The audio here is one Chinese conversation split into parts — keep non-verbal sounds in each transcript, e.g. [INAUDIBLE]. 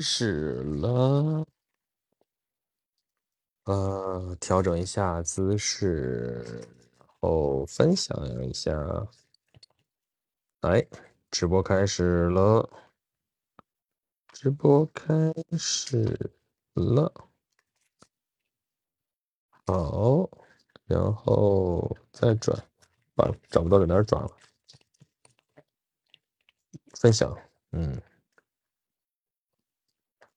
始了。呃，调整一下姿势，然后分享一下。来，直播开始了，直播开始了。好，然后再转，完了找不到在哪儿转了。分享，嗯，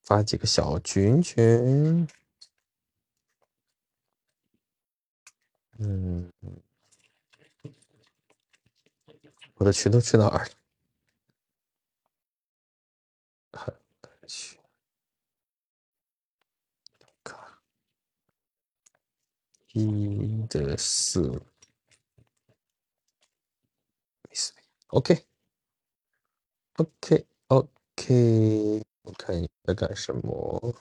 发几个小群群。嗯，我的群都去哪儿了？去，看，一的四，OK，OK，OK，我看你在干什么？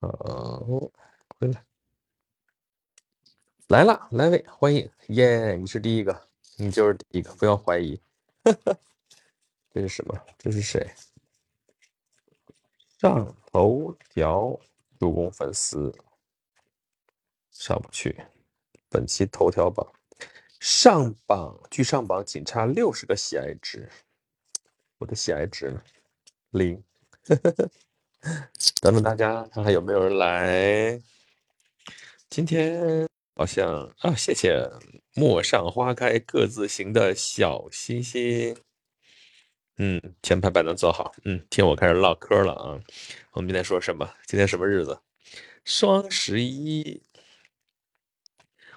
好，回来。来了，来位，欢迎，耶！你是第一个，你就是第一个，不要怀疑。[LAUGHS] 这是什么？这是谁？上头条助攻粉丝上不去。本期头条榜上榜，距上榜仅差六十个喜爱值。我的喜爱值呢？零。[LAUGHS] 等等大家，看看有没有人来。今天。好像啊，谢谢陌上花开各自行的小心心。嗯，前排版能做好。嗯，听我开始唠嗑了啊。我们今天说什么？今天什么日子？双十一。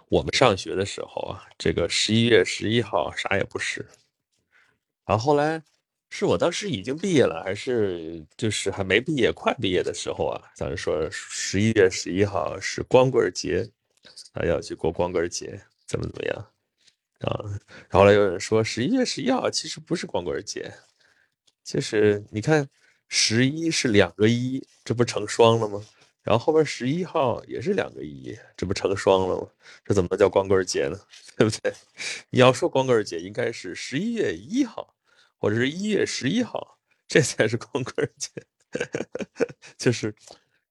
我们上学的时候啊，这个十一月十一号啥也不是。然后后来是我当时已经毕业了，还是就是还没毕业、快毕业的时候啊？咱们说十一月十一号是光棍节。啊要去过光棍节，怎么怎么样啊？然后来有人说十一月十一号其实不是光棍节，其实你看十一是两个一，这不成双了吗？然后后边十一号也是两个一，这不成双了吗？这怎么能叫光棍节呢？[LAUGHS] 对不对？你要说光棍节，应该是十一月一号或者是一月十一号，这才是光棍节，[LAUGHS] 就是。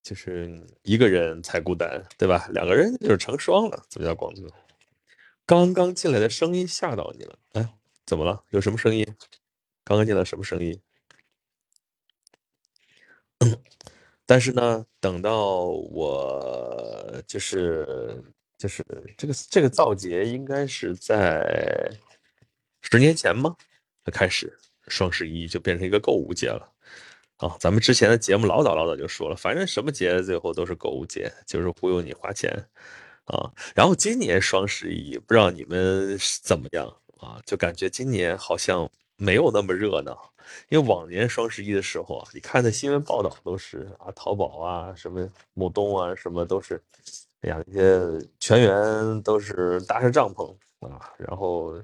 就是一个人才孤单，对吧？两个人就是成双了，怎么叫光棍？刚刚进来的声音吓到你了？哎，怎么了？有什么声音？刚刚进来什么声音？[COUGHS] 但是呢，等到我就是就是这个这个造节，应该是在十年前吗？开始双十一就变成一个购物节了。啊，咱们之前的节目老早老早就说了，反正什么节最后都是购物节，就是忽悠你花钱啊。然后今年双十一，不知道你们怎么样啊？就感觉今年好像没有那么热闹，因为往年双十一的时候啊，你看那新闻报道都是啊，淘宝啊，什么某东啊，什么都是，哎呀，那些全员都是搭上帐篷啊，然后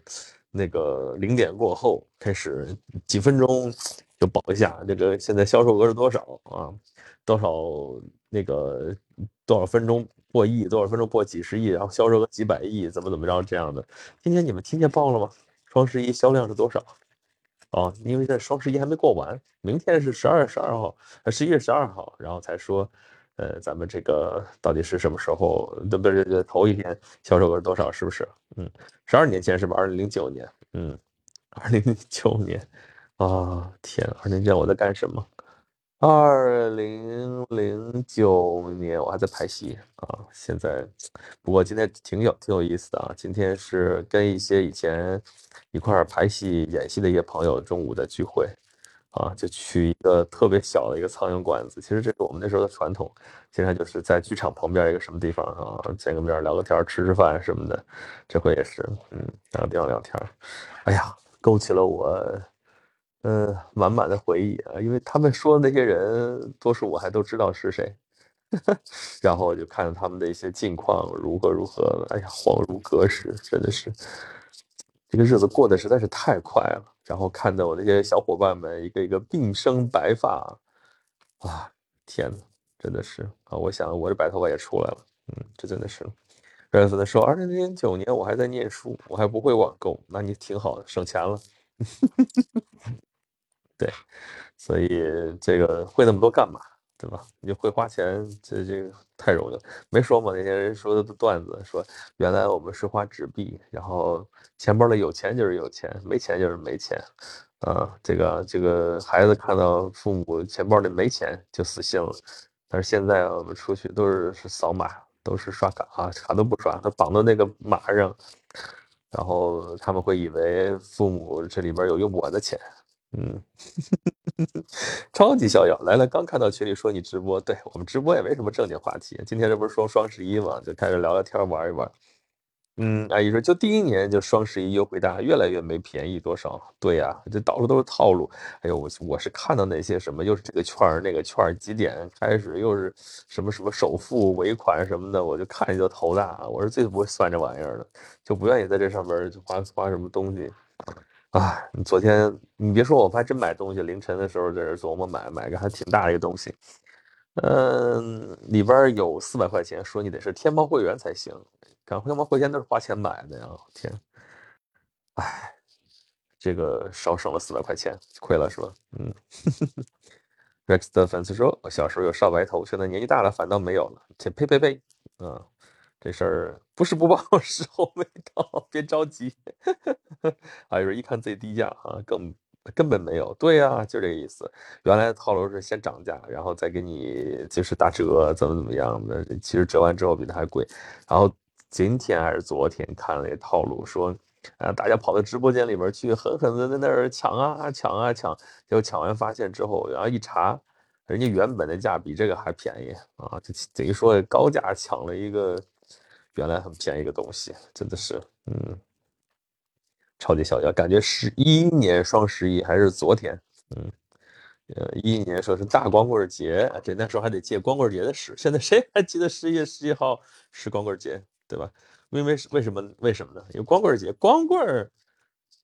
那个零点过后开始几分钟。就报一下这个现在销售额是多少啊？多少那个多少分钟破亿，多少分钟破几十亿，然后销售额几百亿，怎么怎么着这样的？今天你们听见报了吗？双十一销量是多少？哦，因为在双十一还没过完，明天是十二月十二号，十一月十二号，然后才说，呃，咱们这个到底是什么时候？对不对？头一天销售额是多少？是不是？嗯，十二年前是吧？二零零九年，嗯，二零零九年。啊天！二零年我在干什么？二零零九年我还在拍戏啊。现在，不过今天挺有挺有意思的啊。今天是跟一些以前一块儿拍戏演戏的一些朋友中午的聚会啊，就去一个特别小的一个苍蝇馆子。其实这是我们那时候的传统，经常就是在剧场旁边一个什么地方啊，见个面聊个天吃吃饭什么的。这回也是，嗯，找个地方聊天。哎呀，勾起了我。嗯，满满的回忆啊，因为他们说的那些人，多数我还都知道是谁。[LAUGHS] 然后我就看着他们的一些近况如何如何，哎呀，恍如隔世，真的是这个日子过得实在是太快了。然后看到我那些小伙伴们一个一个鬓生白发，啊，天呐，真的是啊！我想我这白头发也出来了，嗯，这真的是。有人说，二零零九年我还在念书，我还不会网购，那你挺好的，省钱了。[LAUGHS] 对，所以这个会那么多干嘛？对吧？你会花钱，这这太容易了。没说嘛，那些人说的段子，说原来我们是花纸币，然后钱包里有钱就是有钱，没钱就是没钱。啊，这个这个孩子看到父母钱包里没钱就死心了。但是现在我们出去都是是扫码，都是刷卡啊，卡都不刷，他绑到那个码上，然后他们会以为父母这里边有用不完的钱。嗯，[LAUGHS] [LAUGHS] 超级逍遥来了，刚看到群里说你直播，对我们直播也没什么正经话题。今天这不是说双十一嘛，就开始聊聊天玩一玩。嗯，阿姨说就第一年就双十一优惠大，越来越没便宜多少。对呀，这到处都是套路。哎呦，我我是看到那些什么，又是这个券儿那个券儿几点开始，又是什么什么首付尾款什么的，我就看着就头大。我是最不会算这玩意儿的，就不愿意在这上边花花什么东西。啊，你昨天你别说，我还真买东西，凌晨的时候在这琢磨买买个还挺大的一个东西，嗯，里边有四百块钱，说你得是天猫会员才行，赶天猫会员都是花钱买的呀，天，哎，这个少省了四百块钱，亏了是吧？嗯，Rex 的粉丝说，我小时候有少白头，现在年纪大了反倒没有了，切呸呸呸，嗯。这事儿不是不报，时候未到，别着急。[LAUGHS] 啊，有人一看最低价啊，更根本没有。对呀，就这个意思。原来的套路是先涨价，然后再给你就是打折，怎么怎么样的。其实折完之后比它还贵。然后今天还是昨天看了一套路，说啊，大家跑到直播间里边去，狠狠的在那儿抢啊抢啊抢，结果抢完发现之后，然后一查，人家原本的价比这个还便宜啊，就等于说高价抢了一个。原来很便宜个东西，真的是，嗯，超级小要，感觉十一年双十一还是昨天，嗯，呃，一一年说是大光棍节，这那时候还得借光棍节的使，现在谁还记得十一月十一号是光棍节，对吧？因为为什么？为什么呢？因为光棍节，光棍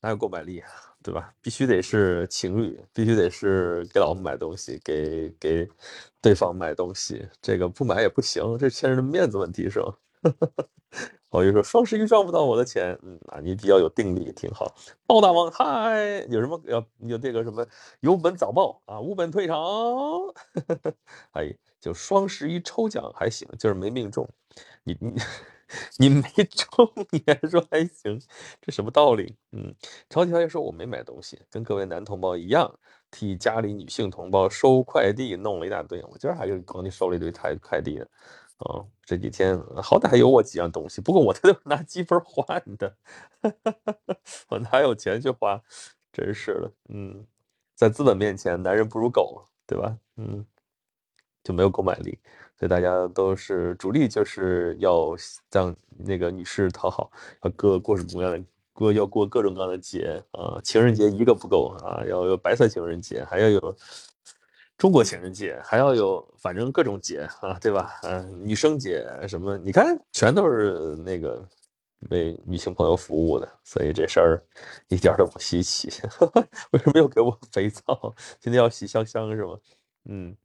哪有购买力啊，对吧？必须得是情侣，必须得是给老婆买东西，给给对方买东西，这个不买也不行，这牵扯面子问题，是吧？[LAUGHS] 我就说双十一赚不到我的钱，嗯啊，你比较有定力，挺好。暴大王嗨，有什么要有这个什么有本早报啊，无本退场。[LAUGHS] 哎，就双十一抽奖还行，就是没命中。你你你没中，你还说还行，这什么道理？嗯，超级小姐说我没买东西，跟各位男同胞一样，替家里女性同胞收快递，弄了一大堆。我今儿还给光你收了一堆快快递呢。啊，这几天好歹还有我几样东西，不过我 [LAUGHS] 都拿积分换的，我哪有钱去花？真是的，嗯，在资本面前，男人不如狗，对吧？嗯，就没有购买力，所以大家都是主力，就是要让那个女士讨好，要过各种各样的过，要过各种各样的节啊，情人节一个不够啊，要有白色情人节，还要有。中国情人节还要有，反正各种节啊，对吧？嗯，女生节什么，你看全都是那个为女性朋友服务的，所以这事儿一点都不稀奇。[LAUGHS] 为什么又给我肥皂？今天要洗香香是吗？嗯，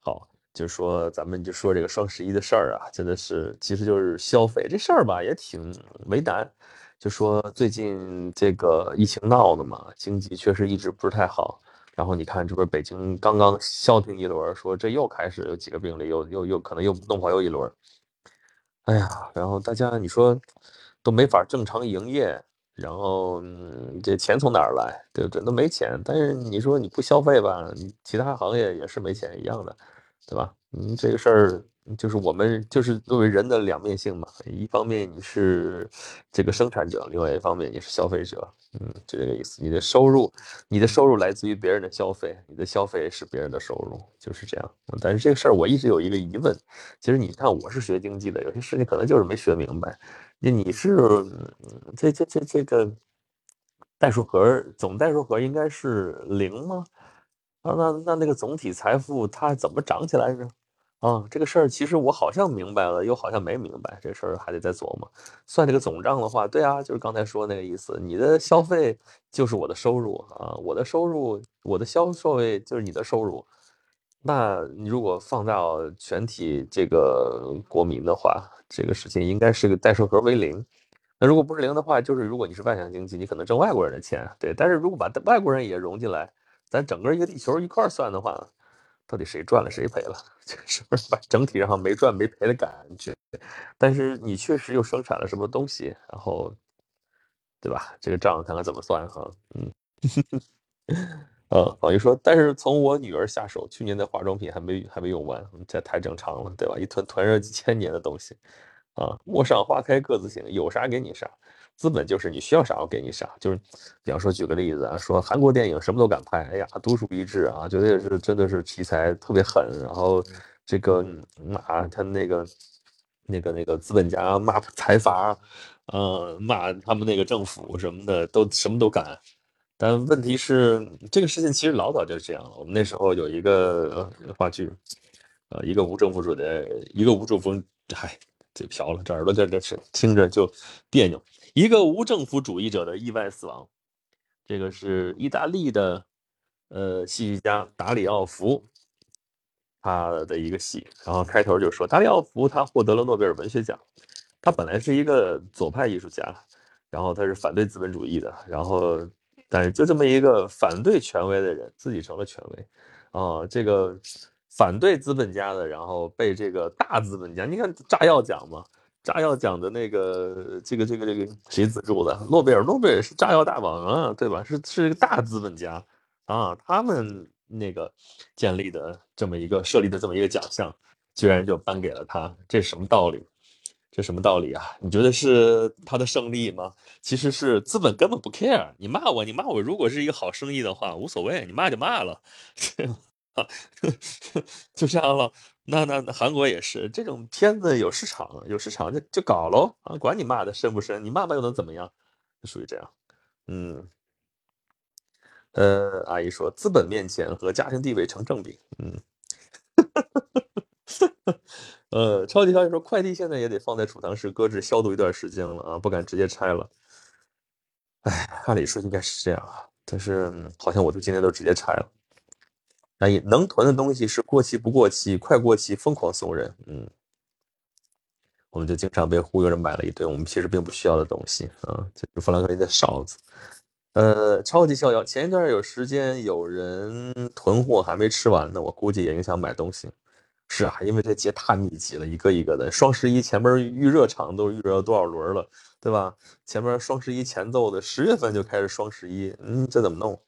好，就说咱们就说这个双十一的事儿啊，真的是，其实就是消费这事儿吧，也挺为难。就说最近这个疫情闹的嘛，经济确实一直不是太好。然后你看，这不是北京刚刚消停一轮，说这又开始有几个病例，又又又可能又弄好又一轮。哎呀，然后大家你说都没法正常营业，然后这钱从哪儿来？对不对？都没钱。但是你说你不消费吧，你其他行业也是没钱一样的，对吧？嗯，这个事儿。就是我们就是作为人的两面性嘛，一方面你是这个生产者，另外一方面你是消费者，嗯，就这个意思。你的收入，你的收入来自于别人的消费，你的消费是别人的收入，就是这样。但是这个事儿我一直有一个疑问，其实你看我是学经济的，有些事情可能就是没学明白。那你是这这这这个代数和总代数和应该是零吗？啊，那那那个总体财富它怎么涨起来呢？啊，这个事儿其实我好像明白了，又好像没明白。这事儿还得再琢磨。算这个总账的话，对啊，就是刚才说那个意思。你的消费就是我的收入啊，我的收入，我的销售就是你的收入。那你如果放到全体这个国民的话，这个事情应该是个代数和为零。那如果不是零的话，就是如果你是外向经济，你可能挣外国人的钱，对。但是如果把外国人也融进来，咱整个一个地球一块儿算的话，到底谁赚了谁赔了？[LAUGHS] 是不是把整体上没赚没赔的感觉？但是你确实又生产了什么东西，然后，对吧？这个账看看怎么算哈。嗯，[LAUGHS] 呃，等于说，但是从我女儿下手，去年的化妆品还没还没用完，这太正常了，对吧？一囤囤热几千年的东西，啊，陌上花开各自行，有啥给你啥。资本就是你需要啥我给你啥，就是比方说举个例子啊，说韩国电影什么都敢拍，哎呀独树一帜啊，绝对是真的是题材特别狠，然后这个骂他那个那个那个资本家骂财阀，呃骂他们那个政府什么的都什么都敢，但问题是这个事情其实老早就这样了，我们那时候有一个话剧，呃一个无政府主义的一个无政府，嗨嘴瓢了，这耳朵这这是听着就别扭。一个无政府主义者的意外死亡，这个是意大利的，呃，戏剧家达里奥福他的一个戏，然后开头就说达里奥福他获得了诺贝尔文学奖，他本来是一个左派艺术家，然后他是反对资本主义的，然后但是就这么一个反对权威的人，自己成了权威，啊，这个反对资本家的，然后被这个大资本家，你看炸药奖嘛。炸药奖的那个，这个这个这个谁资助的？诺贝尔，诺贝尔是炸药大王啊，对吧？是是一个大资本家啊，他们那个建立的这么一个设立的这么一个奖项，居然就颁给了他，这什么道理？这什么道理啊？你觉得是他的胜利吗？其实是资本根本不 care，你骂我，你骂我，如果是一个好生意的话，无所谓，你骂就骂了，[LAUGHS] [LAUGHS] 就这样了。那那那韩国也是，这种片子有市场，有市场就就搞喽啊！管你骂的深不深，你骂骂又能怎么样？就属于这样。嗯，呃，阿姨说，资本面前和家庭地位成正比。嗯，[LAUGHS] 呃，超级消息说，快递现在也得放在储藏室搁置消毒一段时间了啊，不敢直接拆了。哎，按理说应该是这样啊，但是好像我就今天都直接拆了。哎，能囤的东西是过期不过期，快过期疯狂送人。嗯，我们就经常被忽悠着买了一堆我们其实并不需要的东西啊。就富兰克林的哨子，呃，超级逍遥。前一段有时间有人囤货还没吃完呢，我估计也影响买东西。是啊，因为这节太密集了，一个一个的。双十一前面预热场都预热了多少轮了，对吧？前面双十一前奏的十月份就开始双十一，嗯，这怎么弄？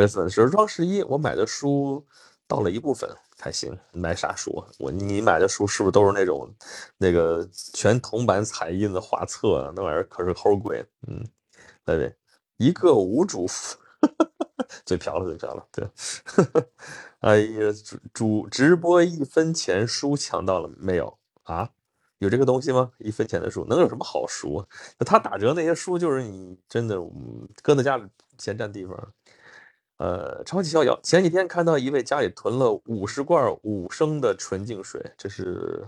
月份是双十一，我买的书到了一部分还行。买啥书？我你买的书是不是都是那种那个全铜版彩印的画册啊？那玩意儿可是齁贵。嗯，对对，一个无主，[LAUGHS] 嘴瓢了，嘴瓢了。对，[LAUGHS] 哎呀，主主直播一分钱书抢到了没有啊？有这个东西吗？一分钱的书能有什么好书？他打折那些书就是你真的搁在家里嫌占地方。呃，超级逍遥，前几天看到一位家里囤了五十罐五升的纯净水，这是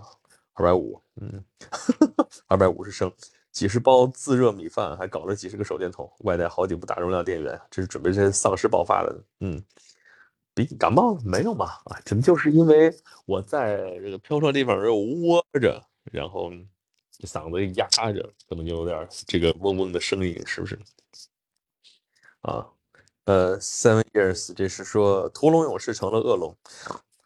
二百五，嗯，二百五十升，几十包自热米饭，还搞了几十个手电筒，外带好几部大容量电源，这是准备这丧尸爆发的，嗯，比感冒没有嘛？啊，怎么就是因为我在这个飘窗地方又窝着，然后嗓子压着，可能就有点这个嗡嗡的声音，是不是？啊。呃，Seven Years，这是说屠龙勇士成了恶龙，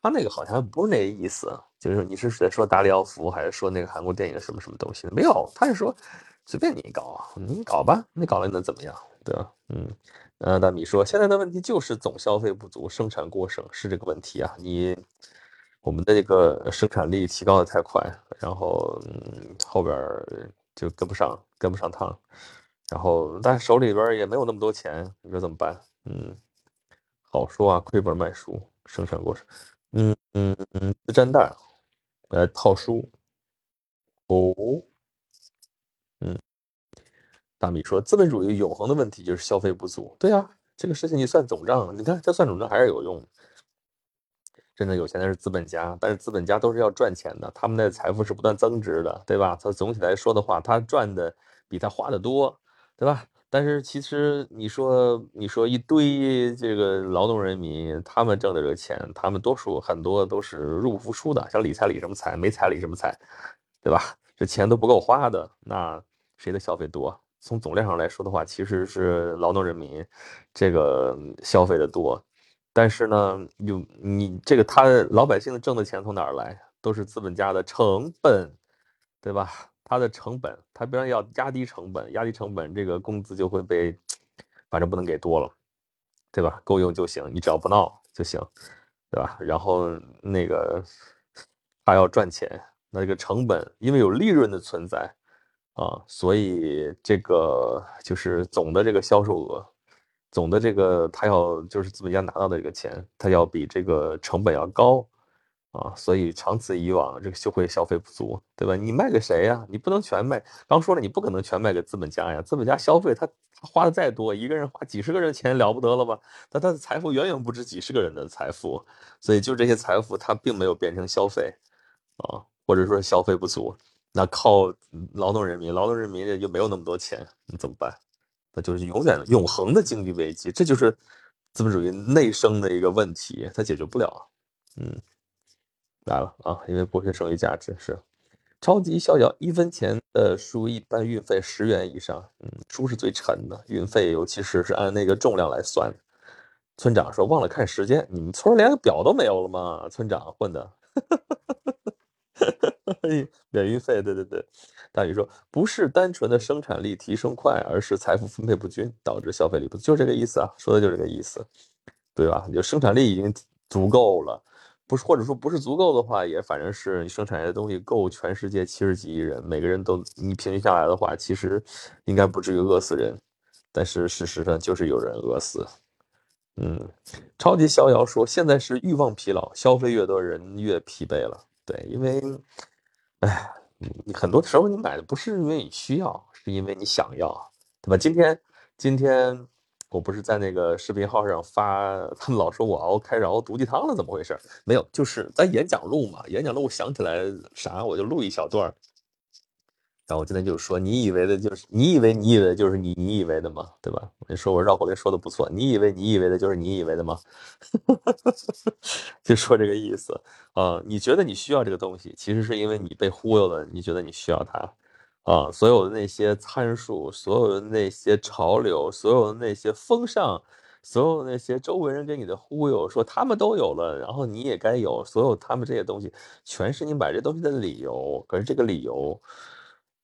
他那个好像不是那意思，就是你是在说达里奥夫，还是说那个韩国电影什么什么东西？没有，他是说随便你搞，你搞吧，你搞了能怎么样？对吧？嗯，呃，大米说现在的问题就是总消费不足，生产过剩是这个问题啊，你我们的这个生产力提高的太快，然后嗯后边就跟不上，跟不上趟，然后但手里边也没有那么多钱，你说怎么办？嗯，好说啊，亏本卖书，生产过程，嗯嗯嗯，自粘袋，来套书，哦，嗯，大米说，资本主义永恒的问题就是消费不足，对呀，这个事情你算总账，你看这算总账还是有用，真正有钱的是资本家，但是资本家都是要赚钱的，他们的财富是不断增值的，对吧？他总体来说的话，他赚的比他花的多，对吧？但是其实你说你说一堆这个劳动人民，他们挣的这个钱，他们多数很多都是入不敷出的，像理财理什么财，没财理什么财，对吧？这钱都不够花的，那谁的消费多？从总量上来说的话，其实是劳动人民这个消费的多。但是呢，有你这个他老百姓挣的钱从哪儿来？都是资本家的成本，对吧？他的成本，他别人要压低成本，压低成本，这个工资就会被，反正不能给多了，对吧？够用就行，你只要不闹就行，对吧？然后那个他要赚钱，那这个成本因为有利润的存在啊，所以这个就是总的这个销售额。总的这个，他要就是资本家拿到的这个钱，他要比这个成本要高，啊，所以长此以往，这个就会消费不足，对吧？你卖给谁呀？你不能全卖。刚说了，你不可能全卖给资本家呀。资本家消费，他他花的再多，一个人花几十个人的钱了不得了吧？但他的财富远远不止几十个人的财富，所以就这些财富，他并没有变成消费，啊，或者说消费不足，那靠劳动人民，劳动人民又没有那么多钱，你怎么办？那就是永远永恒的经济危机，这就是资本主义内生的一个问题，它解决不了。嗯，来了啊，因为剥削剩余价值是超级逍遥，一分钱的书一般运费十元以上，嗯，书是最沉的，运费尤其是是按那个重量来算的。村长说忘了看时间，你们村连个表都没有了吗？村长混的。[LAUGHS] 免运费，对对对。大宇说，不是单纯的生产力提升快，而是财富分配不均导致消费力不足，就这个意思啊，说的就是这个意思，对吧？就生产力已经足够了，不是或者说不是足够的话，也反正是你生产的东西够全世界七十几亿人，每个人都你平均下来的话，其实应该不至于饿死人，但是事实上就是有人饿死。嗯，超级逍遥说，现在是欲望疲劳，消费越多人越疲惫了。对，因为，哎，你很多时候你买的不是因为你需要，是因为你想要，对吧？今天，今天我不是在那个视频号上发，[LAUGHS] 他们老说我熬开始熬毒鸡汤了，怎么回事？没有，就是在演讲录嘛，演讲录想起来啥我就录一小段。然后我今天就说，你以为的就是你以为你以为就是你你以为的吗？对吧？你说我绕口令说的不错，你以为你以为的就是你以为的吗？[LAUGHS] 就说这个意思啊。你觉得你需要这个东西，其实是因为你被忽悠了，你觉得你需要它啊。所有的那些参数，所有的那些潮流，所有的那些风尚，所有的那些周围人给你的忽悠，说他们都有了，然后你也该有。所有他们这些东西，全是你买这东西的理由。可是这个理由。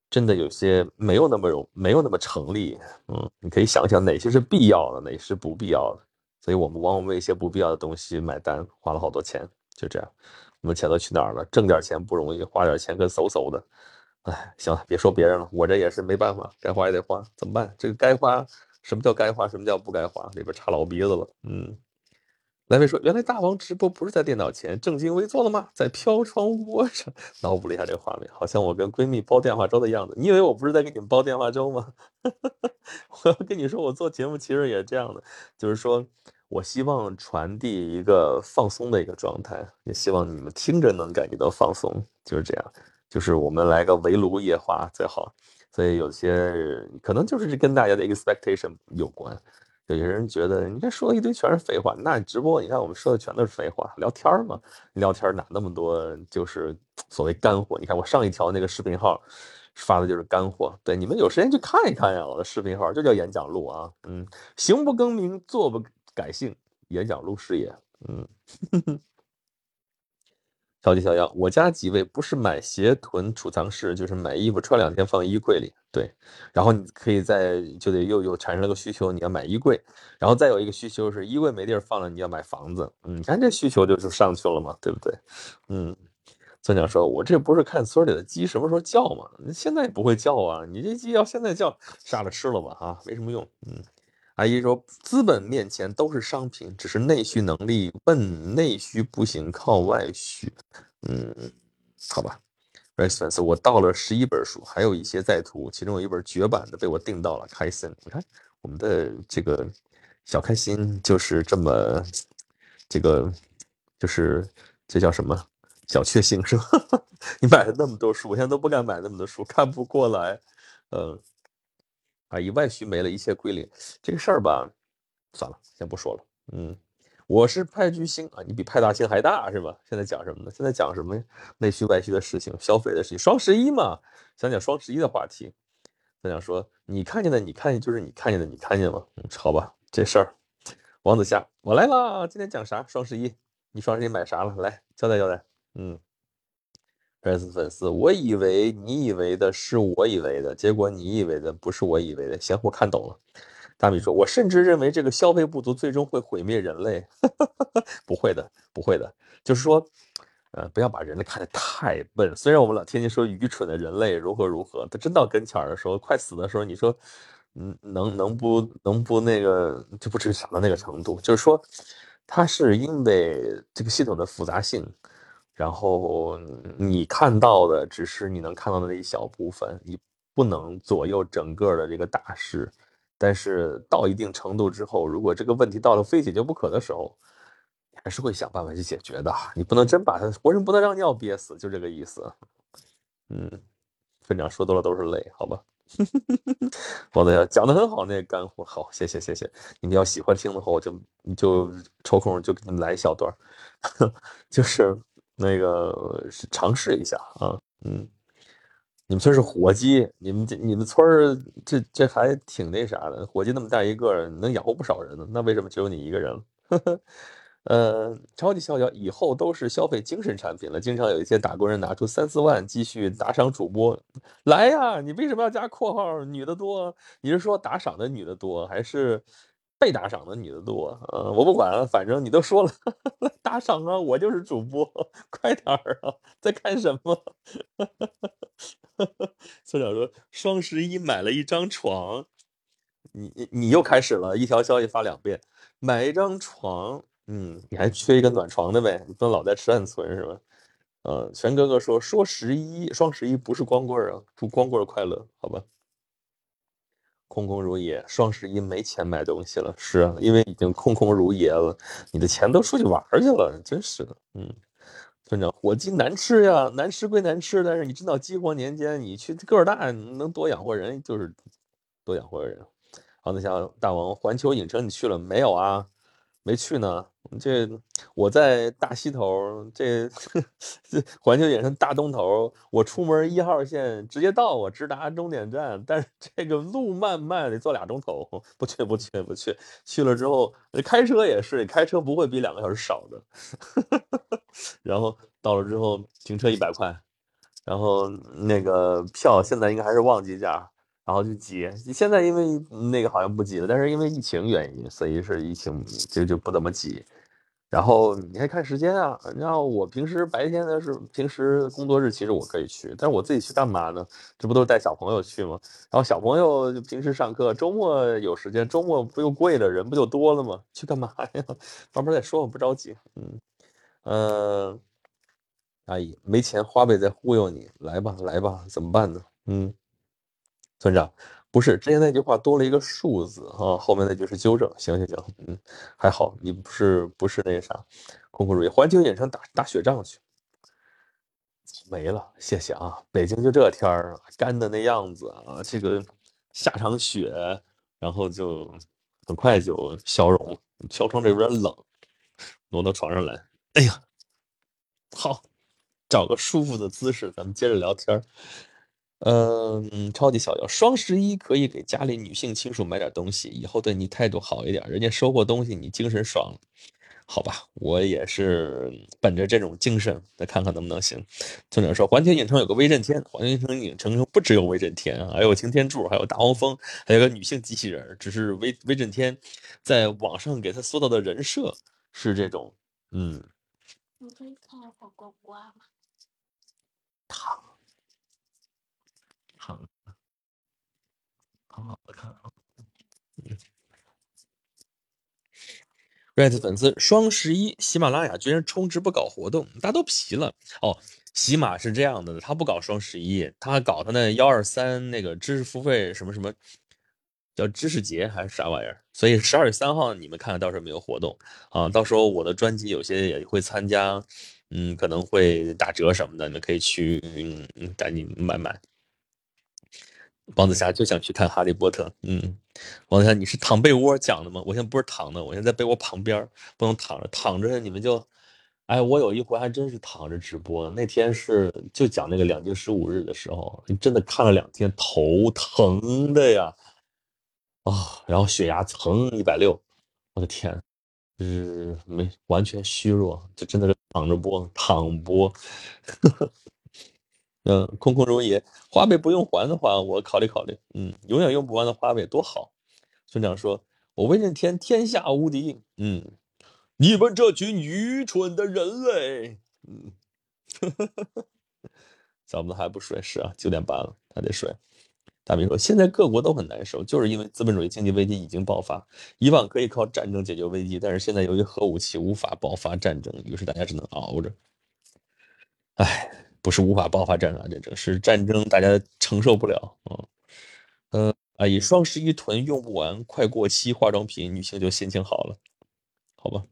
真的有些没有那么容，没有那么成立。嗯，你可以想想哪些是必要的，哪些是不必要的。所以我们往往为一些不必要的东西买单，花了好多钱。就这样，我们钱都去哪儿了？挣点钱不容易，花点钱跟嗖嗖的。哎，行了，别说别人了，我这也是没办法，该花也得花，怎么办？这个该花，什么叫该花？什么叫不该花？里边插老鼻子了。嗯。来位说：“原来大王直播不是在电脑前正襟危坐的吗？在飘窗窝上。”脑补了一下这个画面，好像我跟闺蜜煲电话粥的样子。你以为我不是在给你们煲电话粥吗？[LAUGHS] 我要跟你说，我做节目其实也这样的，就是说我希望传递一个放松的一个状态，也希望你们听着能感觉到放松，就是这样。就是我们来个围炉夜话最好。所以有些可能就是跟大家的 expectation 有关。有些人觉得你这说的一堆全是废话，那直播你看我们说的全都是废话，聊天嘛，聊天哪那么多就是所谓干货？你看我上一条那个视频号发的就是干货，对，你们有时间去看一看呀，我的视频号就叫演讲录啊，嗯，行不更名，坐不改姓，演讲录事业，嗯。[LAUGHS] 超级小样，我家几位不是买鞋囤储藏室，就是买衣服穿两天放衣柜里。对，然后你可以在就得又又产生了个需求，你要买衣柜，然后再有一个需求是衣柜没地儿放了，你要买房子。嗯，你看这需求就就上去了嘛，对不对？嗯，村长说，我这不是看村里的鸡什么时候叫嘛？现在不会叫啊，你这鸡要现在叫，杀了吃了吧啊，没什么用。嗯。阿姨说：“资本面前都是商品，只是内需能力问内需不行，靠外需。”嗯，好吧。Response，我到了十一本书，还有一些在途，其中有一本绝版的被我订到了。开心，你看我们的这个小开心就是这么，这个就是这叫什么小确幸是吧？[LAUGHS] 你买了那么多书，我现在都不敢买那么多书，看不过来。嗯。啊，以外需没了，一切归零，这个事儿吧，算了，先不说了。嗯，我是派巨星啊，你比派大星还大是吧？现在讲什么呢？现在讲什么内需外需的事情，消费的事情。双十一嘛，讲讲双十一的话题。咱讲说，你看见的，你看见就是你看见的，你看见吗？嗯，好吧，这事儿王子夏，我来啦！今天讲啥？双十一，你双十一买啥了？来交代交代。嗯 PS 粉丝，我以为你以为的是我以为的，结果你以为的不是我以为的。行，我看懂了。大米说，我甚至认为这个消费不足最终会毁灭人类。[LAUGHS] 不会的，不会的，就是说。呃，不要把人类看得太笨。虽然我们老天天说愚蠢的人类如何如何，他真到跟前儿的时候，快死的时候，你说，嗯，能能不能不那个，就不至于傻到那个程度。就是说，它是因为这个系统的复杂性，然后你看到的只是你能看到的那一小部分，你不能左右整个的这个大势。但是到一定程度之后，如果这个问题到了非解决不可的时候，还是会想办法去解决的，你不能真把他活人不能让尿憋死，就这个意思。嗯，村长说多了都是泪，好吧？王子阳讲的很好，那个干货好，谢谢谢谢。你们要喜欢听的话，我就你就抽空就给你们来一小段，[LAUGHS] 就是那个尝试一下啊。嗯，你们村是火鸡，你们这你们村这这还挺那啥的，火鸡那么大一个，能养活不少人呢。那为什么只有你一个人？[LAUGHS] 呵呵呃，超级逍遥以后都是消费精神产品了。经常有一些打工人拿出三四万继续打赏主播，来呀！你为什么要加括号？女的多？你是说打赏的女的多，还是被打赏的女的多？呃，我不管，反正你都说了，[LAUGHS] 打赏啊！我就是主播，快点儿啊！在看什么？[LAUGHS] 村长说双十一买了一张床，你你你又开始了一条消息发两遍，买一张床。嗯，你还缺一个暖床的呗？你不能老在吃暗存是吧？呃，全哥哥说说十一双十一不是光棍啊，祝光棍快乐，好吧？空空如也，双十一没钱买东西了，是，因为已经空空如也了，你的钱都出去玩去了，真是的。嗯，村长，火鸡难吃呀，难吃归难吃，但是你知道饥荒年间你去个儿大能多养活人，就是多养活人。好，那像大王环球影城你去了没有啊？没去呢，这我在大西头，这 [LAUGHS] 这环球影城大东头，我出门一号线直接到，我直达终点站，但是这个路漫漫，得坐俩钟头，[LAUGHS] 不去不去不去，去了之后开车也是，开车不会比两个小时少的，[LAUGHS] 然后到了之后停车一百块，然后那个票现在应该还是旺季价。然后就挤，现在因为那个好像不挤了，但是因为疫情原因，所以是疫情就就不怎么挤。然后你还看时间啊？然后我平时白天的是平时工作日，其实我可以去，但是我自己去干嘛呢？这不都是带小朋友去吗？然后小朋友就平时上课，周末有时间，周末不又贵了，人不就多了吗？去干嘛呀？慢慢再说，我不着急。嗯，呃，阿姨没钱花呗在忽悠你，来吧来吧，怎么办呢？嗯。村长，不是之前那句话多了一个数字啊，后面那句是纠正。行行行，嗯，还好你不是不是那啥，空空如也。环球影城打打雪仗去，没了，谢谢啊。北京就这天儿，干的那样子啊，这个下场雪，然后就很快就消融。飘窗这有点冷，挪到床上来。哎呀，好，找个舒服的姿势，咱们接着聊天儿。嗯，超级小妖，双十一可以给家里女性亲属买点东西，以后对你态度好一点，人家收过东西你精神爽，好吧？我也是本着这种精神，再看看能不能行。村长说，环球影城有个威震天，环球影城影城不只有威震天，还有擎天柱，还有大黄蜂，还有个女性机器人。只是威威震天在网上给他塑造的人设是这种，嗯。你可以看火锅瓜吗？糖。很很好的看啊嗯！Red 粉丝双十一，喜马拉雅居然充值不搞活动，大家都皮了哦。喜马是这样的，他不搞双十一，他搞他那幺二三那个知识付费什么什么，叫知识节还是啥玩意儿？所以十二月三号你们看到时候没有活动啊？到时候我的专辑有些也会参加，嗯，可能会打折什么的，你们可以去嗯赶紧买买。王子霞就想去看《哈利波特》。嗯，王子霞，你是躺被窝讲的吗？我现在不是躺的，我现在在被窝旁边，不能躺着。躺着你们就，哎，我有一回还真是躺着直播。那天是就讲那个两京十五日的时候，真的看了两天，头疼的呀，啊，然后血压蹭一百六，我的天！就是没完全虚弱，就真的是躺着播，躺播。呵呵嗯，空空如也，花呗不用还的话，我考虑考虑。嗯，永远用不完的花呗多好。村长说：“我威震天天下无敌。”嗯，你们这群愚蠢的人类。嗯，[LAUGHS] 小子还不睡？是啊，九点半了，还得睡。大明说：“现在各国都很难受，就是因为资本主义经济危机已经爆发。以往可以靠战争解决危机，但是现在由于核武器无法爆发战争，于是大家只能熬着。哎，不是无法爆发战争，战争是战争，大家承受不了啊。呃，啊，以双十一囤用不完，快过期化妆品，女性就心情好了，好吧？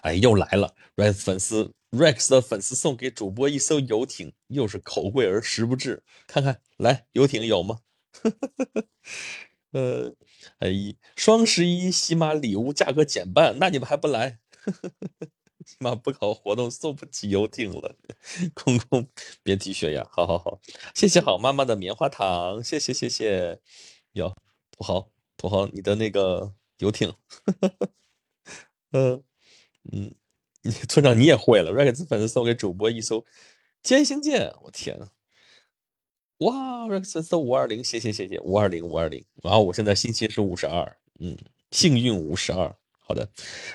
哎，又来了，Rex 粉丝。” Rex 的粉丝送给主播一艘游艇，又是口贵而实不至。看看，来游艇有吗？[LAUGHS] 呃，哎，双十一喜马礼物价格减半，那你们还不来？[LAUGHS] [LAUGHS] 起码不搞活动，送不起游艇了。空空，别提血压！好好好，谢谢好妈妈的棉花糖，谢谢谢谢。哟土豪土豪，你的那个游艇，[LAUGHS] 嗯嗯。村长你也会了，Rex 粉丝送给主播一艘歼星舰，我天呐！哇，Rex 粉丝五二零，谢谢谢谢五二零五二零，然后我现在心情是五十二，嗯，幸运五十二，好的，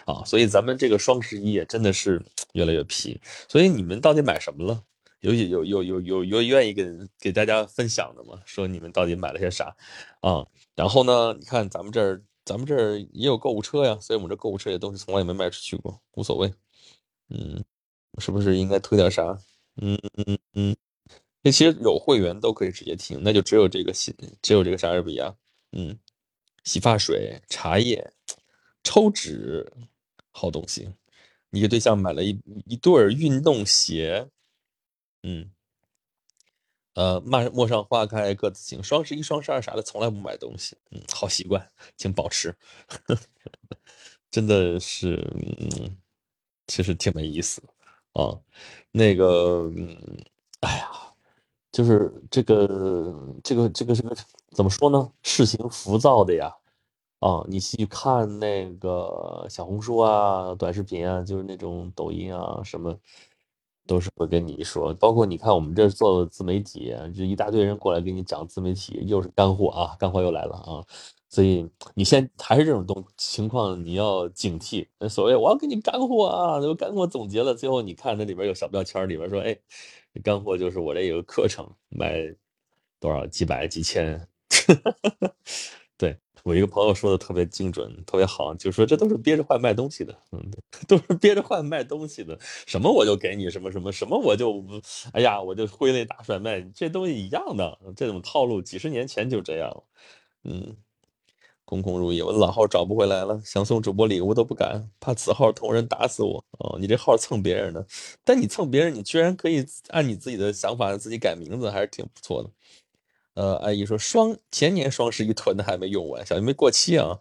啊，所以咱们这个双十一也真的是越来越皮，所以你们到底买什么了？有有有有有有愿意给给大家分享的吗？说你们到底买了些啥啊？然后呢，你看咱们这儿咱们这儿也有购物车呀，所以我们这购物车也东西从来也没卖出去过，无所谓。嗯，是不是应该推点啥？嗯嗯嗯，这其实有会员都可以直接听，那就只有这个洗，只有这个莎士比亚。嗯，洗发水、茶叶、抽纸，好东西。你给对象买了一一对运动鞋。嗯，呃，陌陌上花开各自情，双十一、双十二啥的从来不买东西。嗯，好习惯，请保持。[LAUGHS] 真的是，嗯。其实挺没意思啊，那个，哎呀，就是这个，这个，这个，这个怎么说呢？事情浮躁的呀，啊，你去看那个小红书啊、短视频啊，就是那种抖音啊什么，都是会跟你说。包括你看我们这做自媒体，就一大堆人过来给你讲自媒体，又是干货啊，干货又来了啊。所以你现还是这种东情况，你要警惕。所谓我要给你干货啊，都干货总结了，最后你看那里边有小标签，里边说，哎，干货就是我这有个课程，卖多少几百几千。[LAUGHS] 对我一个朋友说的特别精准，特别好，就说这都是憋着坏卖东西的，嗯，[LAUGHS] 都是憋着坏卖东西的。什么我就给你什么什么什么，我就哎呀，我就挥泪大甩卖，这东西一样的，这种套路几十年前就这样，嗯。空空如也，我老号找不回来了，想送主播礼物都不敢，怕此号同人打死我。哦，你这号蹭别人的，但你蹭别人，你居然可以按你自己的想法自己改名字，还是挺不错的。呃，阿姨说双前年双十一囤的还没用完，小心没过期啊。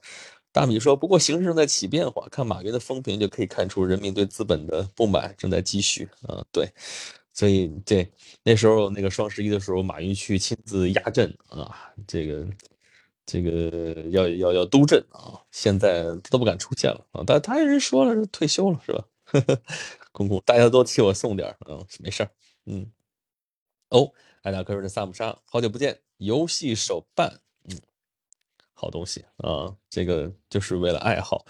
大米说，不过形势正在起变化，看马云的风评就可以看出人民对资本的不满正在积蓄啊。对，所以对那时候那个双十一的时候，马云去亲自压阵啊，这个。这个要要要督阵啊！现在都不敢出现了啊！但他人说了是退休了是吧？[LAUGHS] 公公，大家都替我送点嗯，没事儿，嗯。哦，艾达克瑞的萨姆莎，好久不见，游戏手办，嗯，好东西啊！这个就是为了爱好，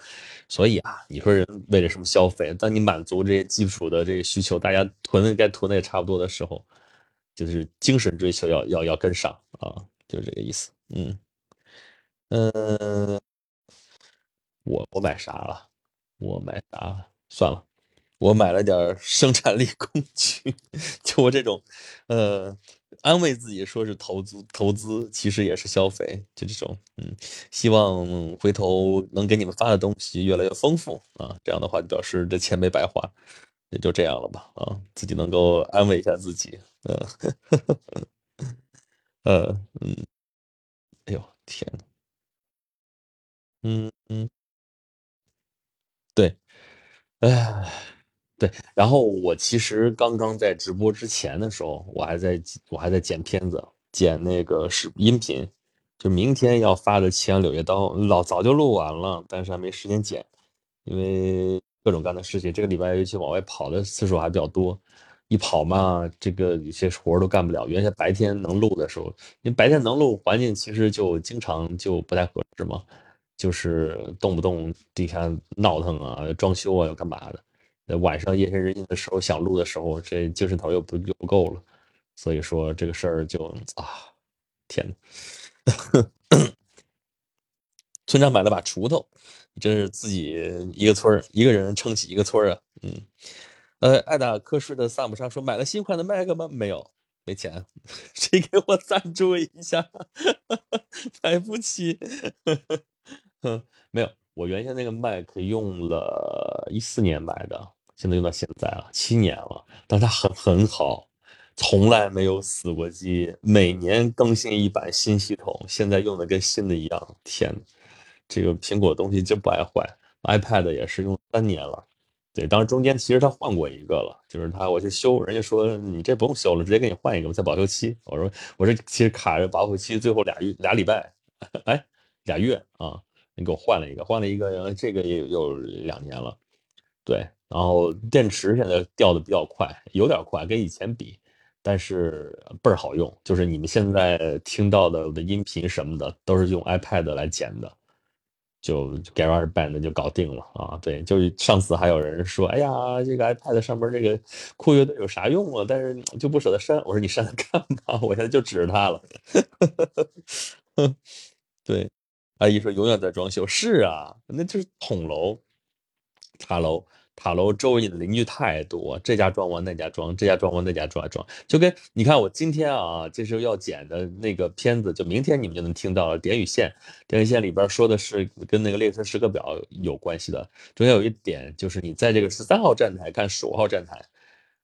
所以啊，你说人为了什么消费？当你满足这些基础的这个需求，大家囤的该囤的也差不多的时候，就是精神追求要要要跟上啊，就是这个意思，嗯。嗯，我我买啥了？我买啥了？算了，我买了点生产力工具。[LAUGHS] 就我这种，呃，安慰自己说是投资，投资其实也是消费。就这种，嗯，希望回头能给你们发的东西越来越丰富啊。这样的话就表示这钱没白花，也就这样了吧？啊，自己能够安慰一下自己。嗯，[LAUGHS] 呃，嗯，哎呦，天。嗯嗯，对，哎，对，然后我其实刚刚在直播之前的时候，我还在我还在剪片子，剪那个视音频，就明天要发的《奇阳柳叶刀》，老早就录完了，但是还没时间剪，因为各种各样的事情，这个礼拜尤其往外跑的次数还比较多。一跑嘛，这个有些活都干不了。原先白天能录的时候，因为白天能录，环境其实就经常就不太合适嘛，就是动不动底下闹腾啊、装修啊，要干嘛的。晚上夜深人静的时候想录的时候，这精神头又不又不够了，所以说这个事儿就啊，天呐。村长买了把锄头，真是自己一个村儿一个人撑起一个村儿啊，嗯。呃，爱打瞌睡的萨姆莎说：“买了新款的麦克吗？没有，没钱。[LAUGHS] 谁给我赞助一下？[LAUGHS] 买不起。[LAUGHS] 没有，我原先那个麦克用了一四年买的，现在用到现在了，七年了。但它很很好，从来没有死过机，每年更新一版新系统，现在用的跟新的一样。天，这个苹果东西就不爱坏，iPad 也是用三年了。”对，当时中间其实他换过一个了，就是他我去修，人家说你这不用修了，直接给你换一个吧，在保修期。我说我这其实卡着保修期最后俩月俩礼拜，[LAUGHS] 哎，俩月啊，你给我换了一个，换了一个，然后这个也有两年了。对，然后电池现在掉的比较快，有点快，跟以前比，但是倍儿好用。就是你们现在听到的我的音频什么的，都是用 iPad 来剪的。就 GarageBand 就搞定了啊！对，就是上次还有人说，哎呀，这个 iPad 上面这个酷乐队有啥用啊？但是就不舍得删。我说你删它干嘛？我现在就指着它了。[LAUGHS] 对，阿姨说永远在装修。是啊，那就是捅楼、塔楼。塔楼周围的邻居太多，这家装完那家装，这家装完那家装装，就跟你看我今天啊，这时候要剪的那个片子，就明天你们就能听到了。点与线，点与线里边说的是跟那个列车时刻表有关系的。中间有一点就是你在这个十三号站台看十五号站台，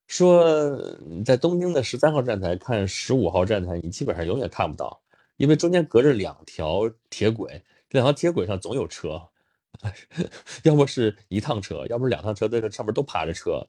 说在东京的十三号站台看十五号站台，你基本上永远看不到，因为中间隔着两条铁轨，两条铁轨上总有车。要么是一趟车，要不是两趟车，在这上面都趴着车，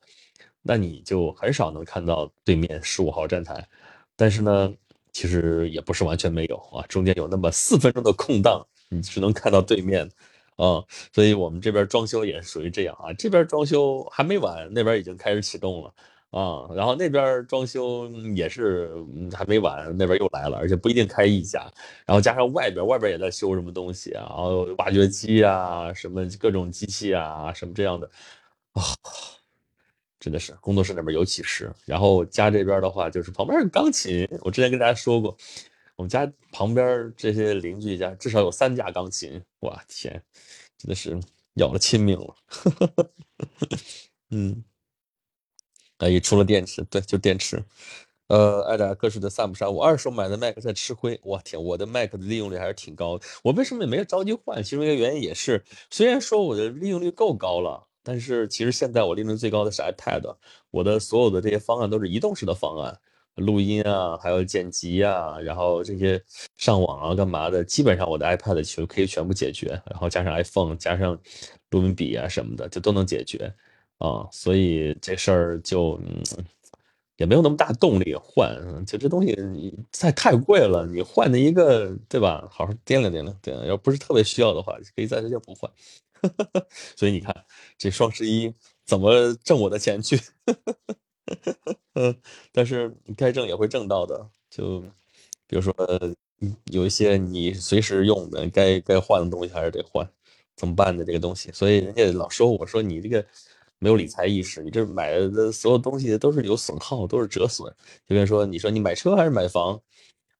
那你就很少能看到对面十五号站台。但是呢，其实也不是完全没有啊，中间有那么四分钟的空档，你只能看到对面啊。所以我们这边装修也是属于这样啊，这边装修还没完，那边已经开始启动了。啊，然后那边装修也是还没完，那边又来了，而且不一定开一家，然后加上外边，外边也在修什么东西啊，然后挖掘机啊，什么各种机器啊，什么这样的，啊，真的是工作室那边有启示。然后家这边的话，就是旁边有钢琴，我之前跟大家说过，我们家旁边这些邻居家至少有三架钢琴，哇天，真的是要了亲命了，呵呵呵嗯。呃，也，除了电池，对，就电池。呃，爱打瞌睡的萨姆莎，我二手买的 Mac 在吃灰。我天，我的 Mac 的利用率还是挺高的。我为什么也没着急换？其中一个原因也是，虽然说我的利用率够高了，但是其实现在我利用率最高的是 iPad。我的所有的这些方案都是移动式的方案，录音啊，还有剪辑啊，然后这些上网啊，干嘛的，基本上我的 iPad 全可以全部解决。然后加上 iPhone，加上录音笔啊什么的，就都能解决。啊，所以这事儿就嗯也没有那么大动力换，就这东西你太太贵了，你换的一个对吧？好好掂量掂量，对，要不是特别需要的话，可以暂时就不换。[LAUGHS] 所以你看，这双十一怎么挣我的钱去？嗯，[LAUGHS] 但是该挣也会挣到的，就比如说有一些你随时用的，该该换的东西还是得换，怎么办呢？这个东西，所以人家老说我说你这个。没有理财意识，你这买的所有东西都是有损耗，都是折损。就跟说，你说你买车还是买房？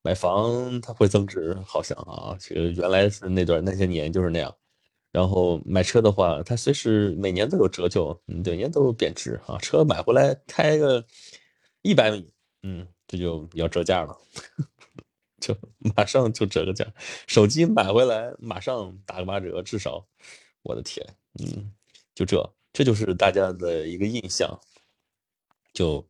买房它会增值，好像啊，其实原来是那段那些年就是那样。然后买车的话，它随时每年都有折旧，嗯，每年都有贬值啊。车买回来开个一百米，嗯，这就要折价了，[LAUGHS] 就马上就折个价。手机买回来马上打个八折，至少，我的天，嗯，就这。这就是大家的一个印象，就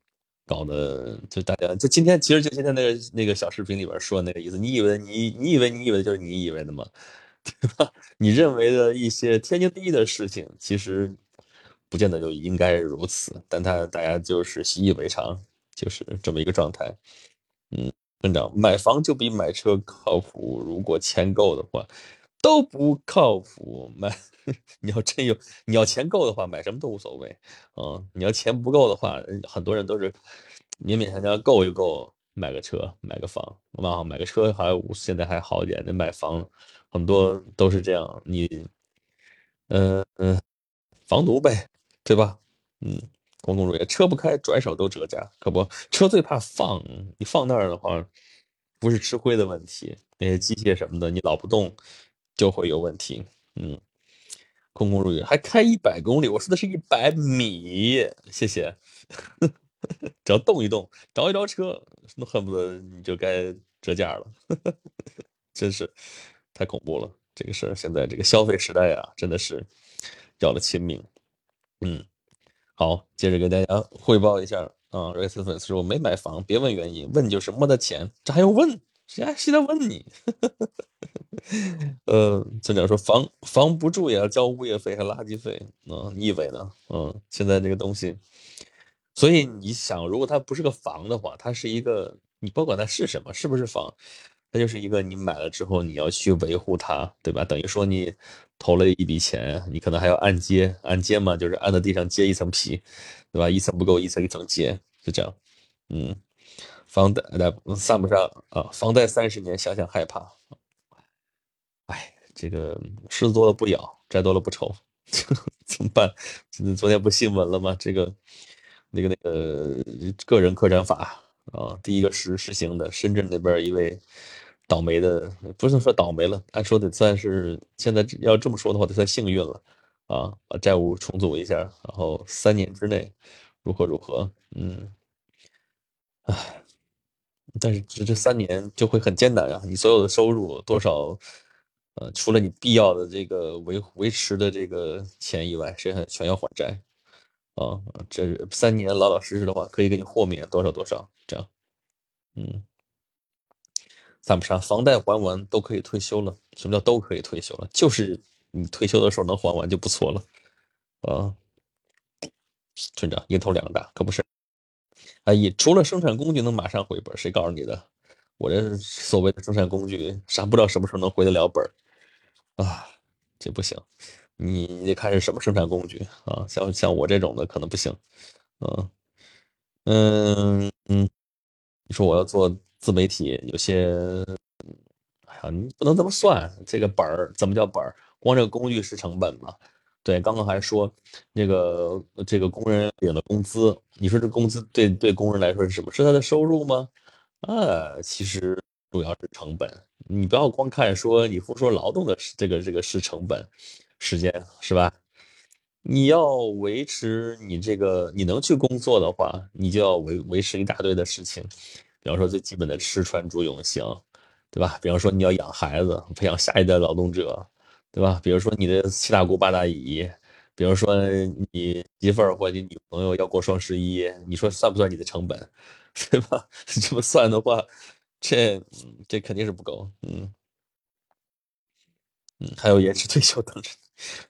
搞得就大家就今天其实就今天那个那个小视频里边说那个意思，你以为你你以为你以为就是你以为的吗？[LAUGHS] 对吧？你认为的一些天经地义的事情，其实不见得就应该如此，但他大家就是习以为常，就是这么一个状态。嗯，村长，买房就比买车靠谱，如果钱够的话。都不靠谱。买，[LAUGHS] 你要真有，你要钱够的话，买什么都无所谓。嗯，你要钱不够的话，很多人都是勉勉强强够一够，买个车，买个房。哇，买个车还现在还好一点，那买房很多都是这样。你，嗯嗯，房奴呗，对吧？嗯，公共物业，车不开，转手都折价，可不，车最怕放，你放那儿的话，不是吃灰的问题，那些机械什么的，你老不动。就会有问题，嗯，空空如也，还开一百公里，我说的是一百米，谢谢。[LAUGHS] 只要动一动，着一着车，那恨不得你就该折价了，[LAUGHS] 真是太恐怖了。这个事儿，现在这个消费时代啊，真的是要了亲命。嗯，好，接着给大家汇报一下啊，瑞斯粉丝说没买房，别问原因，问就是没得钱，这还要问？谁还谁在问你？[LAUGHS] 呃，村长说防防不住也要交物业费和垃圾费啊，你以为呢？嗯，现在这个东西，所以你想，如果它不是个房的话，它是一个，你不管它是什么，是不是房，它就是一个你买了之后你要去维护它，对吧？等于说你投了一笔钱，你可能还要按揭，按揭嘛，就是按在地上揭一层皮，对吧？一层不够，一层一层揭，就这样，嗯。房贷来算不上啊！房贷三十年，想想害怕。哎，这个吃多了不咬，债多了不愁，[LAUGHS] 怎么办？昨天不新闻了吗？这个那个那个个人破产法啊，第一个实实行的，深圳那边一位倒霉的，不是说倒霉了，按说得算是现在要这么说的话，得算幸运了啊，把债务重组一下，然后三年之内如何如何，嗯，唉。但是这这三年就会很艰难啊！你所有的收入多少，呃，除了你必要的这个维维持的这个钱以外，谁还全要还债啊？这三年老老实实的话，可以给你豁免多少多少这样。嗯，算不上，房贷还完都可以退休了。什么叫都可以退休了？就是你退休的时候能还完就不错了啊！村长一头两个大，可不是。哎，除了生产工具能马上回本，谁告诉你的？我这所谓的生产工具，啥不知道什么时候能回得了本啊？这不行，你得看是什么生产工具啊？像像我这种的可能不行。嗯嗯嗯，你说我要做自媒体，有些，哎呀，你不能这么算，这个本儿怎么叫本儿？光这个工具是成本吗？对，刚刚还说那个这个工人领了工资，你说这工资对对工人来说是什么？是他的收入吗？啊，其实主要是成本。你不要光看说你付出劳动的这个这个是成本，时间是吧？你要维持你这个你能去工作的话，你就要维维持一大堆的事情，比方说最基本的吃穿住用行，对吧？比方说你要养孩子，培养下一代劳动者。对吧？比如说你的七大姑八大姨，比如说你媳妇儿或者你女朋友要过双十一，你说算不算你的成本？[LAUGHS] 对吧？[LAUGHS] 这么算的话，这这肯定是不够。嗯嗯，还有延迟退休等着。